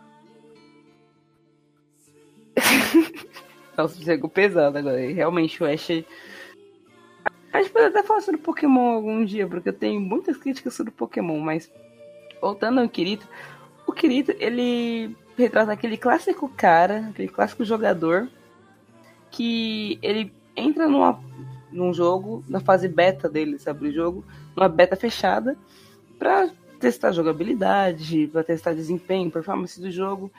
nossa, chegou pesado agora. Realmente, o Ash. A gente pode até falar sobre Pokémon algum dia, porque eu tenho muitas críticas sobre Pokémon, mas. Voltando ao Kirito. O Kirito, ele retrata aquele clássico cara, aquele clássico jogador, que ele entra numa, num jogo, na fase beta dele, sabe, o jogo, numa beta fechada, pra testar jogabilidade, pra testar desempenho, performance do jogo,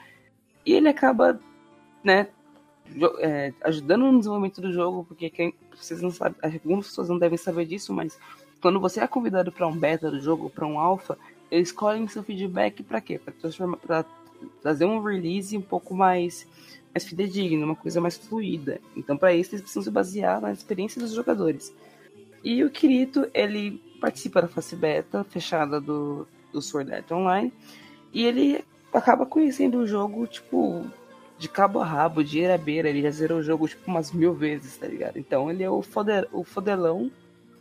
e ele acaba, né, é, ajudando no desenvolvimento do jogo, porque quem, vocês não sabem, algumas pessoas não devem saber disso, mas quando você é convidado para um beta do jogo, para um alpha, eles escolhem seu feedback para quê? Para transformar, para trazer um release um pouco mais mais fidedigno, uma coisa mais fluida. Então, para isso, eles precisam se basear na experiência dos jogadores. E o Kirito, ele participa da face beta fechada do, do Sword Art Online, e ele acaba conhecendo o jogo, tipo, de cabo a rabo, de eira a beira. Ele já zerou o jogo, tipo, umas mil vezes, tá ligado? Então, ele é o, o fodelão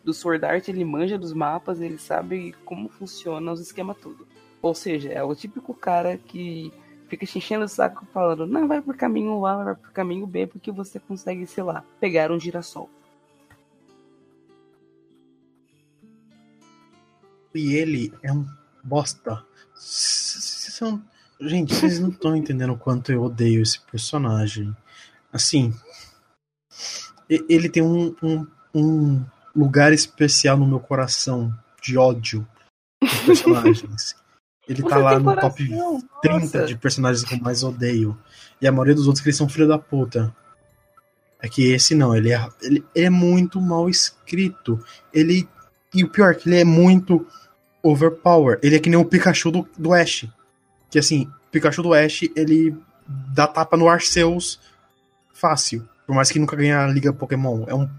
do Sword Art, ele manja dos mapas, ele sabe como funciona os esquemas tudo. Ou seja, é o típico cara que fica te enchendo o saco falando, não, vai por caminho A, vai por caminho B, porque você consegue, sei lá, pegar um girassol. E ele é um bosta. São- Gente, vocês não estão entendendo o quanto eu odeio esse personagem. Assim, ele tem um, um, um lugar especial no meu coração de ódio de personagens. Ele tá Você lá tem no top coração, 30 nossa. de personagens que eu mais odeio. E a maioria dos outros que eles são filho da puta. É que esse não, ele é, ele é muito mal escrito. Ele. E o pior, é que ele é muito overpower. Ele é que nem o Pikachu do, do Ash. Que assim, Pikachu do Ash, ele dá tapa no Arceus fácil. Por mais que nunca ganhe a Liga Pokémon. É um.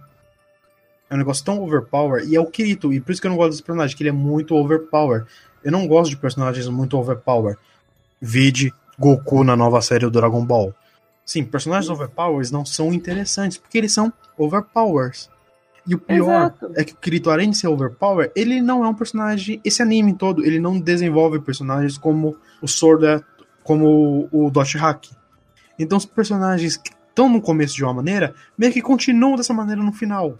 É um negócio tão overpower. E é o Kirito. E por isso que eu não gosto desse personagem, que ele é muito overpower. Eu não gosto de personagens muito overpower. Vide Goku na nova série do Dragon Ball. Sim, personagens overpowers não são interessantes, porque eles são overpowers. E o pior Exato. é que o Kirito, além de ser overpower, ele não é um personagem. Esse anime todo, ele não desenvolve personagens como o Sword Art, como o Dot Hack. Então, os personagens que estão no começo de uma maneira, meio que continuam dessa maneira no final.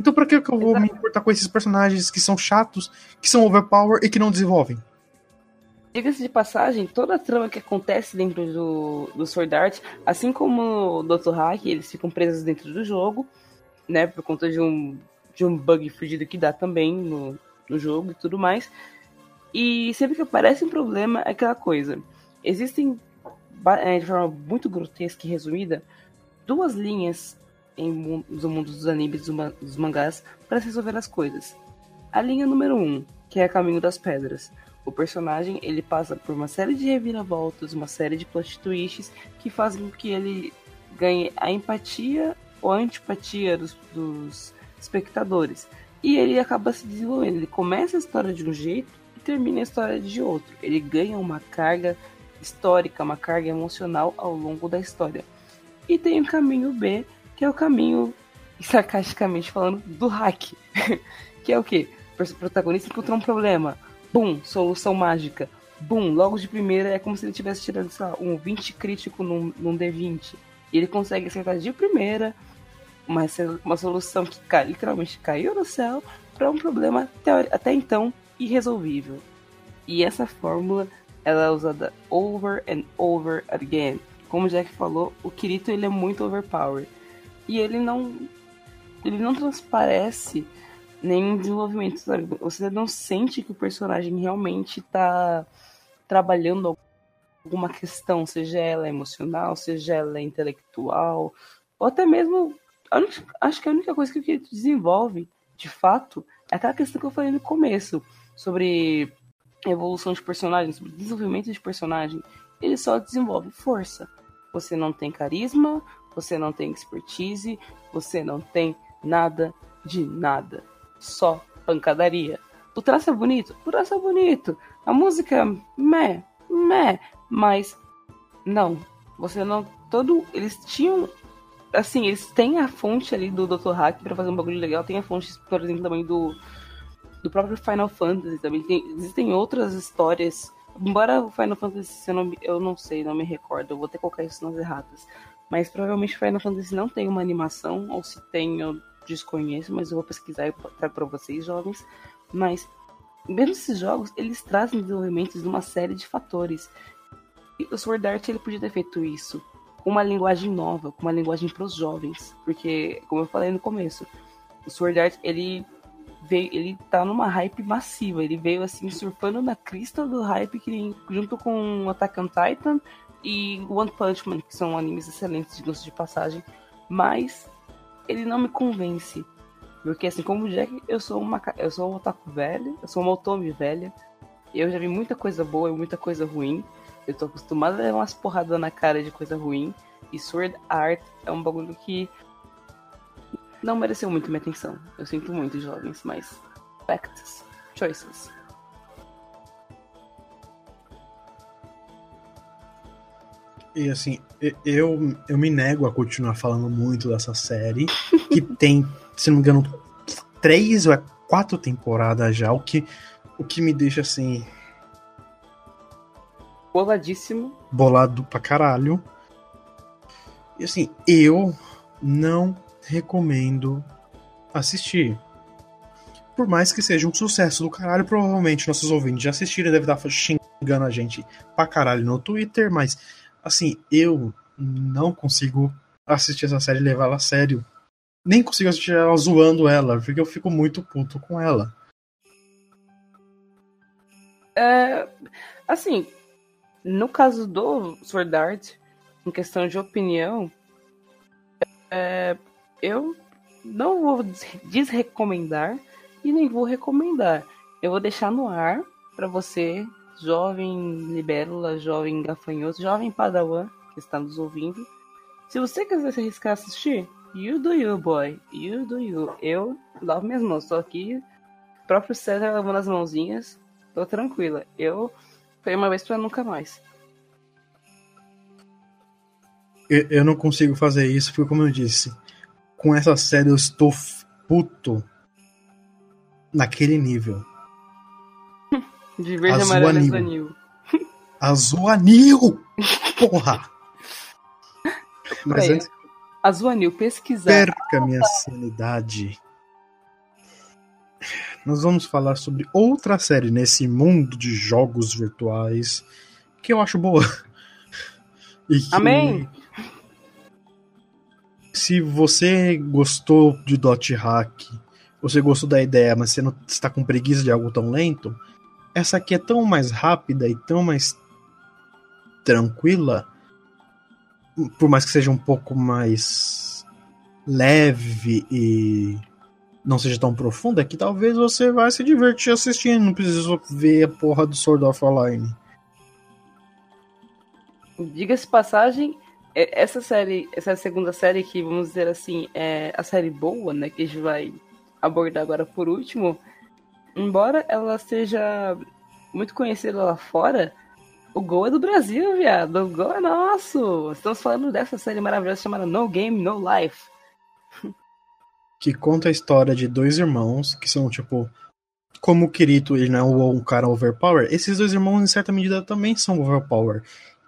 Então, pra que, eu vou Exato. me importar com esses personagens que são chatos, que são overpower e que não desenvolvem? Diga-se de passagem, toda a trama que acontece dentro do, do Sword Art, assim como o Dr. Hack, eles ficam presos dentro do jogo, né? Por conta de um, de um bug fugido que dá também no, no jogo e tudo mais. E sempre que aparece um problema, é aquela coisa. Existem, é, de forma muito grotesca e resumida, duas linhas em, mu- no mundo dos animes dos dos mangás para resolver as coisas. A linha número um, que é Caminho das Pedras. O personagem ele passa por uma série de reviravoltas, uma série de plot twists que fazem com que ele ganhe a empatia ou a antipatia dos, dos espectadores. E ele acaba se desenvolvendo. Ele começa a história de um jeito e termina a história de outro. Ele ganha uma carga histórica, uma carga emocional ao longo da história. E tem o caminho B, que é o caminho, sarcasticamente falando, do hack. que é o quê? O protagonista encontrou um problema. Bum, solução mágica. Bum, logo de primeira é como se ele tivesse tirado, sei lá, um 20 crítico num, num D20. E ele consegue acertar de primeira uma, uma solução que cai, literalmente caiu do céu para um problema até então irresolvível. E essa fórmula ela é usada over and over again. Como o Jack falou, o Kirito ele é muito overpowered. E ele não ele não transparece nenhum desenvolvimento, sabe? Você não sente que o personagem realmente tá trabalhando alguma questão, seja ela emocional, seja ela intelectual, ou até mesmo. Acho que a única coisa que desenvolve, de fato, é aquela questão que eu falei no começo, sobre evolução de personagem, sobre desenvolvimento de personagem. Ele só desenvolve força. Você não tem carisma, você não tem expertise, você não tem nada de nada. Só pancadaria. O traço é bonito? O traço é bonito. A música, meh, meh. Mas, não. Você não. Todo. Eles tinham. Assim, eles têm a fonte ali do Dr. Hack para fazer um bagulho legal. Tem a fonte, por exemplo, também do. Do próprio Final Fantasy também. Tem, existem outras histórias. Embora o Final Fantasy, eu não, eu não sei, não me recordo. Eu vou que colocar isso nas erratas. Mas provavelmente Final Fantasy não tem uma animação, ou se tem, eu desconheço, mas eu vou pesquisar e trago para vocês, jovens. Mas, mesmo esses jogos, eles trazem desenvolvimentos de uma série de fatores. E o Sword Art ele podia ter feito isso com uma linguagem nova, com uma linguagem para os jovens. Porque, como eu falei no começo, o Sword Art ele veio, ele tá numa hype massiva. Ele veio assim surfando na crista do hype que junto com Attack on Titan e One Punch Man, que são animes excelentes de gosto de passagem, mas ele não me convence. Porque assim, como o Jack, eu sou uma eu sou um otaku velho, eu sou uma otome velha. Eu já vi muita coisa boa e muita coisa ruim. Eu tô acostumado a levar umas porradas na cara de coisa ruim. E Sword Art é um bagulho que não mereceu muito minha atenção. Eu sinto muito, jovens, mas facts, choices. E assim, eu, eu me nego a continuar falando muito dessa série, que tem, se não me engano, três ou é quatro temporadas já, o que, o que me deixa assim. Boladíssimo. Bolado pra caralho. E assim, eu não recomendo assistir. Por mais que seja um sucesso do caralho, provavelmente nossos ouvintes já assistiram, deve estar xingando a gente pra caralho no Twitter, mas assim, eu não consigo assistir essa série e levar ela a sério. Nem consigo assistir ela zoando ela, porque eu fico muito puto com ela. É, assim, no caso do Sword Art, em questão de opinião, é, eu não vou desrecomendar e nem vou recomendar. Eu vou deixar no ar para você jovem libélula, jovem gafanhoto, jovem padawan que está nos ouvindo. Se você quiser se arriscar a assistir, you do you, boy. You do you. Eu lavo minhas mãos, tô aqui, próprio César lavando as mãozinhas, tô tranquila. Eu foi uma vez pra nunca mais. Eu, eu não consigo fazer isso, porque como eu disse, com essa série eu estou puto naquele nível. De verde, Azul amarelo e anil. anil. Azul anil! Porra! Mas Aí, antes Azul anil, pesquisar. perca minha sanidade. Nós vamos falar sobre outra série nesse mundo de jogos virtuais que eu acho boa. E que, Amém? Se você gostou de Dot Hack, você gostou da ideia, mas você não está com preguiça de algo tão lento, essa aqui é tão mais rápida e tão mais tranquila, por mais que seja um pouco mais leve e não seja tão profunda, que talvez você vai se divertir assistindo, não precisa ver a porra do Sword of Online. Diga-se passagem, é- essa série, essa segunda série que, vamos dizer assim, é a série boa, né, que a gente vai abordar agora por último, embora ela seja muito conhecida lá fora, o Gol é do Brasil, viado. O Gol é nosso. Estamos falando dessa série maravilhosa chamada No Game, No Life. que conta a história de dois irmãos que são tipo como o Kirito ele não é um cara overpower, esses dois irmãos em certa medida também são overpower.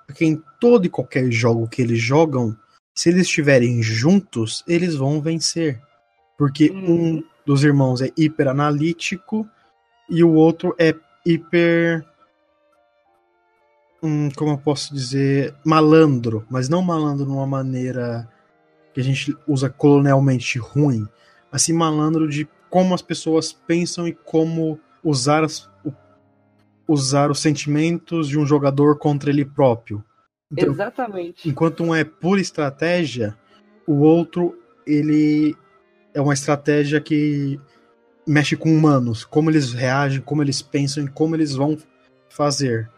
Porque em todo e qualquer jogo que eles jogam, se eles estiverem juntos, eles vão vencer. Porque Uhum. um dos irmãos é hiper analítico e o outro é hiper hum, como eu posso dizer, malandro, mas não malandro de uma maneira que a gente usa colonialmente ruim, assim malandro de como as pessoas pensam e como usar, as- o- usar os sentimentos de um jogador contra ele próprio. Então, Exatamente. enquanto um é pura estratégia, o outro ele é uma estratégia que mexe com humanos, como eles reagem, como eles pensam e como eles vão fazer.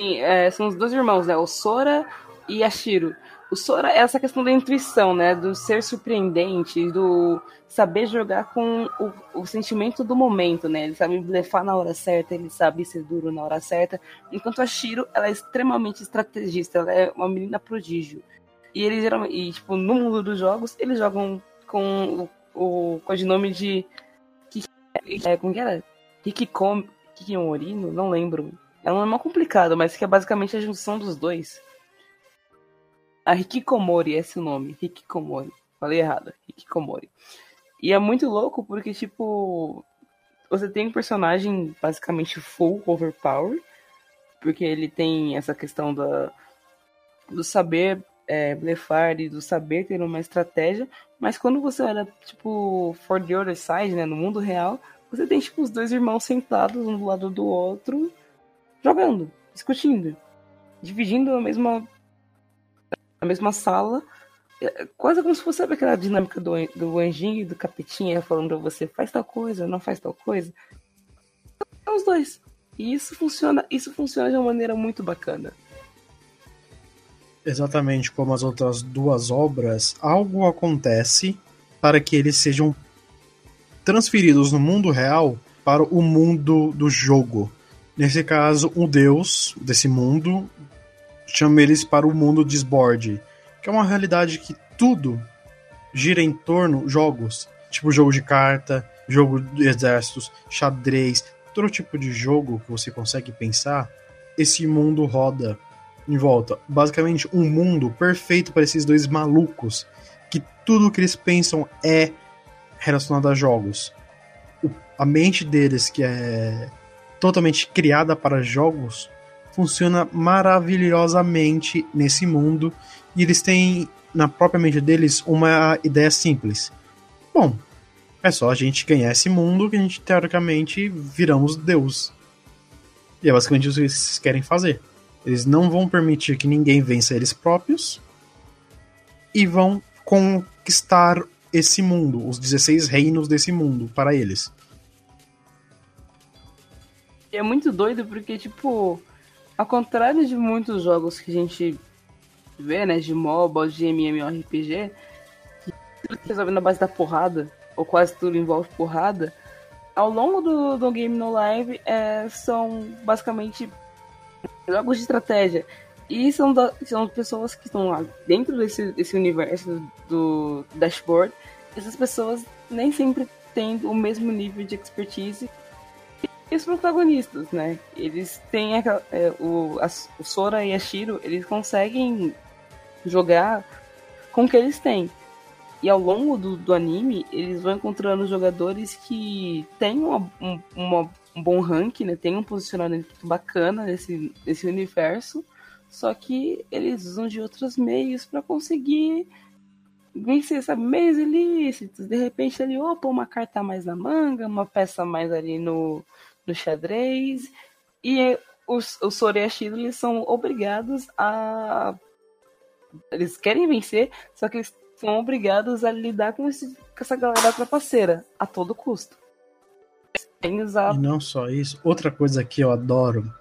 Sim, é, são os dois irmãos, né? O Sora e a Shiro. O Sora é essa questão da intuição, né? Do ser surpreendente, do saber jogar com o, o sentimento do momento, né? Ele sabe blefar na hora certa, ele sabe ser duro na hora certa. Enquanto a Shiro, ela é extremamente estrategista, ela é uma menina prodígio. E eles geralmente, e, tipo, no mundo dos jogos, eles jogam com o, codinome de. É, como que era? Hikikom, Hikikomorino? Não lembro. É um nome complicado, mas que é basicamente a junção dos dois. A Hikikomori, esse é o nome. Hikikomori. Falei errado. Hikikomori. E é muito louco porque, tipo, você tem um personagem basicamente full overpower, porque ele tem essa questão da, do saber é, blefar e do saber ter uma estratégia, mas quando você olha, tipo, for the other side, né, no mundo real, você tem, tipo, os dois irmãos sentados um do lado do outro, jogando, discutindo, dividindo a mesma a mesma sala, é, quase como se fosse aquela dinâmica do, do anjinho e do capetinha falando pra você faz tal coisa, não faz tal coisa. É os dois. E isso funciona, isso funciona de uma maneira muito bacana. Exatamente como as outras duas obras, algo acontece para que eles sejam transferidos no mundo real para o mundo do jogo. Nesse caso, um deus desse mundo chama eles para o mundo de Sboard, que é uma realidade que tudo gira em torno jogos, tipo jogo de carta, jogo de exércitos, xadrez, todo tipo de jogo que você consegue pensar, esse mundo roda em volta. Basicamente, um mundo perfeito para esses dois malucos, que tudo que eles pensam é relacionado a jogos. O- a mente deles, que é totalmente criada para jogos, funciona maravilhosamente nesse mundo e eles têm na própria mente deles uma ideia simples. Bom, é só a gente ganhar esse mundo que a gente teoricamente viramos Deus. E é basicamente isso que eles querem fazer. Eles não vão permitir que ninguém vença eles próprios e vão conquistar esse mundo, os 16 reinos desse mundo para eles. É muito doido porque, tipo, ao contrário de muitos jogos que a gente vê, né, de MOBA, de MMORPG, que tudo resolve na base da porrada, ou quase tudo envolve porrada, ao longo do, do Game No Live é, são basicamente jogos de estratégia. E são, da- são pessoas que estão lá dentro desse, desse universo do dashboard. Essas pessoas nem sempre têm o mesmo nível de expertise e os protagonistas, né? Eles têm aquela, é, o, as- o Sora e a Shiro, eles conseguem jogar com o que eles têm. E ao longo do, do anime, eles vão encontrando jogadores que têm uma- um, uma- um bom rank, né? Tem um posicionamento bacana nesse, nesse universo. Só que eles usam de outros meios para conseguir vencer, sabe? Meios ilícitos. De repente ali, opa, uma carta mais na manga, uma peça mais ali no, no xadrez. E os, os Sora e a Shiro, eles são obrigados a. Eles querem vencer, só que eles são obrigados a lidar com, esse, com essa galera trapaceira a todo custo. Usar. E não só isso, outra coisa que eu adoro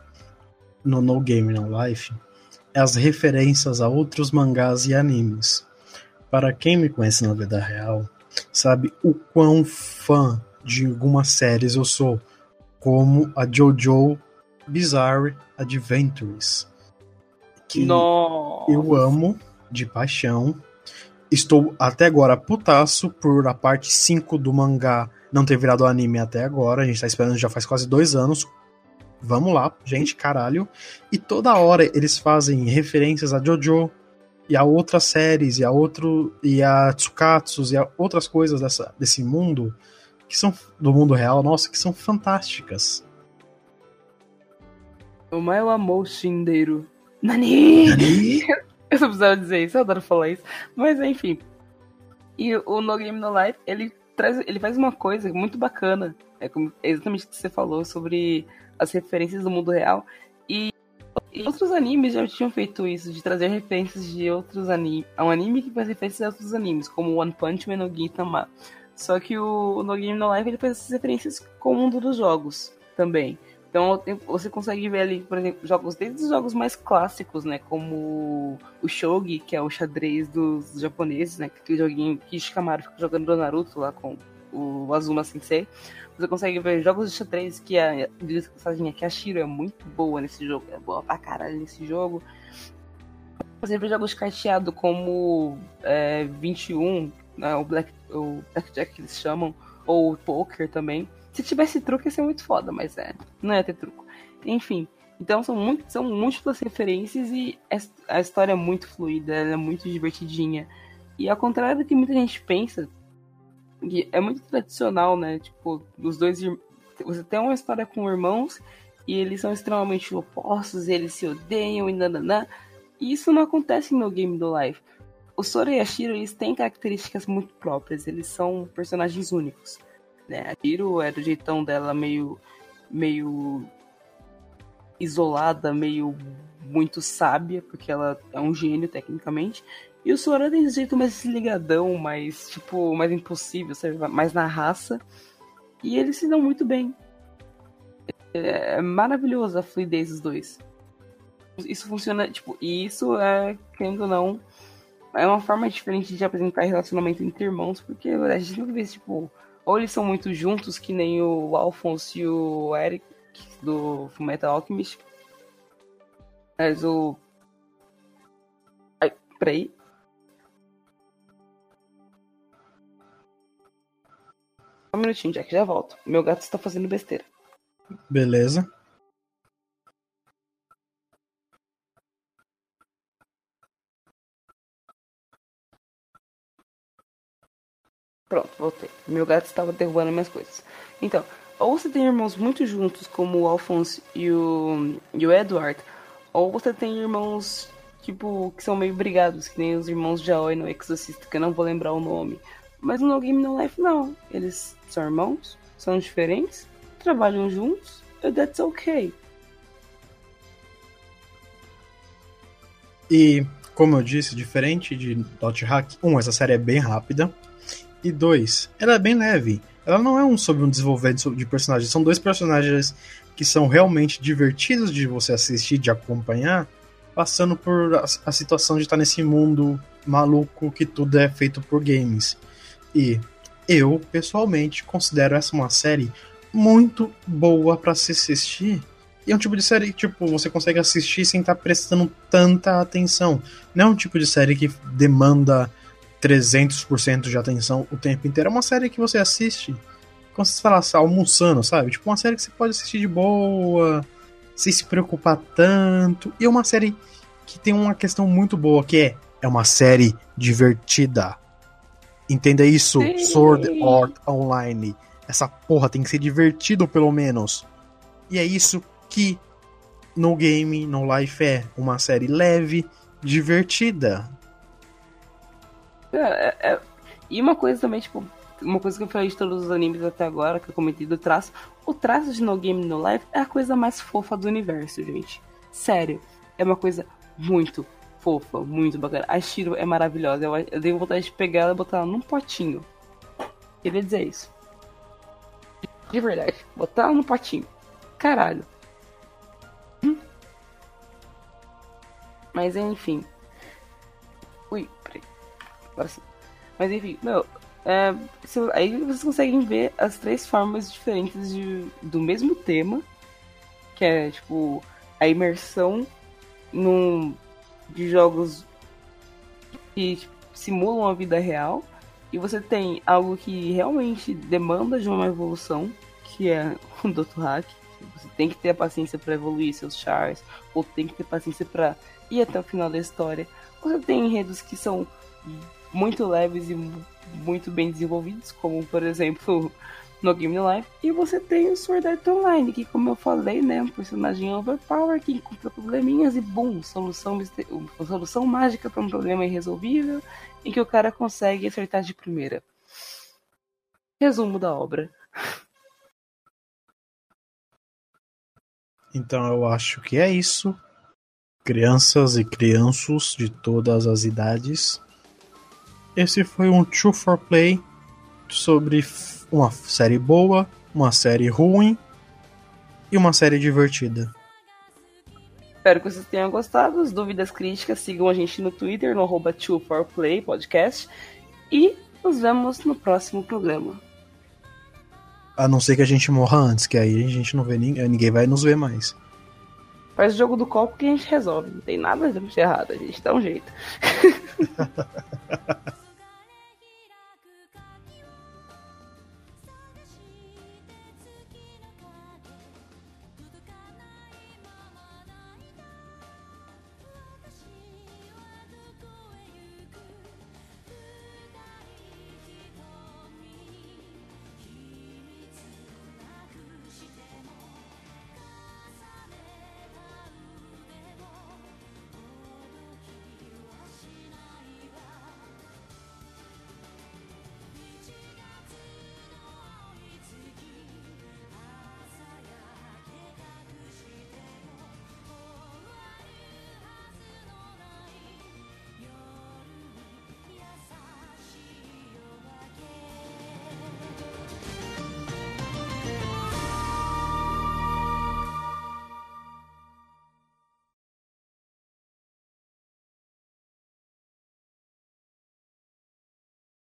no No Game No Life é as referências a outros mangás e animes. Para quem me conhece na vida real, sabe o quão fã de algumas séries eu sou, como a JoJo Bizarre Adventures, que Nossa. eu amo de paixão. Estou até agora putaço por a parte 5 do mangá não ter virado anime até agora. A gente tá esperando já faz quase dois anos. Vamos lá, gente, caralho. E toda hora eles fazem referências a JoJo e a outras séries, e a outro. e a Tsukatsus e a outras coisas dessa, desse mundo que são do mundo real, nossa, que são fantásticas. O amou o Shindeiro. Nani! Nani? Eu só precisava dizer isso, eu adoro falar isso. Mas enfim. E o No Game No Life, ele traz, ele faz uma coisa muito bacana. É como- é exatamente o que você falou sobre as referências do mundo real. E, e outros animes já tinham feito isso, de trazer referências de outros animes. É um anime que faz referências a outros animes, como One Punch Man no Gintama. Só que o No Game No Life ele faz essas referências com o mundo dos jogos também. Então tem- você consegue ver ali, por exemplo, jogos desde os jogos mais clássicos, né? Como o Shogi, que é o xadrez dos japoneses, né? Aquele joguinho que Shikamaru fica jogando do Naruto lá com o Azuma Sensei. Você consegue ver jogos de xadrez que a, passagem, que a Shiro é muito boa nesse jogo, é boa pra caralho nesse jogo. Você vê jogos de carteado como é, 21, né, o, Black, o Blackjack que eles chamam, ou o Poker também. Se tivesse truque ia ser muito foda, mas é, não ia ter truco. Enfim, então são, muito, são múltiplas referências e es- a história é muito fluida, ela é muito divertidinha. E ao contrário do que muita gente pensa, é muito tradicional, né? Tipo, os dois você tem uma história com irmãos e eles são extremamente opostos, eles se odeiam e nananã. E isso não acontece no game do Life. O Sora e a Shiro, eles têm características muito próprias, eles são personagens únicos. Né? A Shiro é do jeitão dela meio meio isolada, meio muito sábia, porque ela é um gênio tecnicamente. E o Sora tem esse jeito mais desligadão, mais, tipo, mais impossível, sabe? Mais na raça. E eles se dão muito bem. É maravilhoso a fluidez dos dois. Isso funciona, tipo, e isso é, querendo ou não, é uma forma diferente de apresentar relacionamento entre irmãos, porque a gente nunca vê, tipo, ou eles são muito juntos, que nem o Alphonse e o Eric do Fullmetal Alchemist. Mas o. Ai, peraí. Um minutinho, Jack, já volto. Meu gato está fazendo besteira. Beleza. Pronto, voltei. Meu gato estava derrubando minhas coisas. Então, ou você tem irmãos muito juntos, como o Alphonse e o, e o Edward, ou você tem irmãos, tipo, que são meio brigados, que nem os irmãos de Aoi no Exorcista, que eu não vou lembrar o nome. Mas no Game No Life, não. Eles são irmãos, são diferentes, trabalham juntos, e that's okay. E, como eu disse, diferente de Dot Hack, um, essa série é bem rápida. E dois, ela é bem leve. Ela não é um sobre um desenvolvimento de personagens. São dois personagens que são realmente divertidos de você assistir, de acompanhar, passando por a, a situação de estar nesse mundo maluco que tudo é feito por games. E eu, pessoalmente, considero essa uma série muito boa para se assistir. E é um tipo de série que, tipo, você consegue assistir sem estar prestando tanta atenção. Não é um tipo de série que demanda 300% de atenção o tempo inteiro. É uma série que você assiste você está lá almoçando, sabe? Tipo, uma série que você pode assistir de boa, sem se preocupar tanto. E é uma série que tem uma questão muito boa, que é, é uma série divertida. Entenda isso, Sim. Sword Art Online. Essa porra tem que ser divertido, pelo menos. E é isso que no game, no life é uma série leve, divertida. É, é- é- E uma coisa também, tipo, uma coisa que eu falei de todos os animes até agora, que eu comentei do traço, o traço de No Game No Life é a coisa mais fofa do universo, gente. Sério, é uma coisa muito fofa, muito bacana. A Shiro é maravilhosa, eu, eu dei vontade de pegar ela e botar ela num potinho. Queria dizer isso. De verdade, botar ela num potinho. Caralho. Hum. Mas enfim. Agora sim. Mas enfim, meu, é, aí vocês conseguem ver as três formas diferentes de, do mesmo tema, que é tipo a imersão num, de jogos que tipo, simulam a vida real, e você tem algo que realmente demanda de uma evolução, que é o Dr. Hack. Você tem que ter a paciência para evoluir seus chars, ou tem que ter paciência para ir até o final da história. Você tem enredos que são muito leves e mu- muito bem desenvolvidos, como por exemplo no Game Life. E você tem o Sword Art Online, que como eu falei, né, um personagem overpower que encontra probleminhas e boom, solução, solução mágica para um problema irresolvível em que o cara consegue acertar de primeira. resumo da obra. Então eu acho que é isso. Crianças e crianços de todas as idades. Esse foi um True for Play sobre uma série boa, uma série ruim e uma série divertida. Espero que vocês tenham gostado. As dúvidas críticas, sigam a gente no Twitter, no arroba 2forplay podcast. E nos vemos no próximo programa. A não ser que a gente morra antes, que aí a gente não vê ninguém, ninguém vai nos ver mais. Faz o jogo do copo que a gente resolve. Não tem nada de errado, a gente dá um jeito.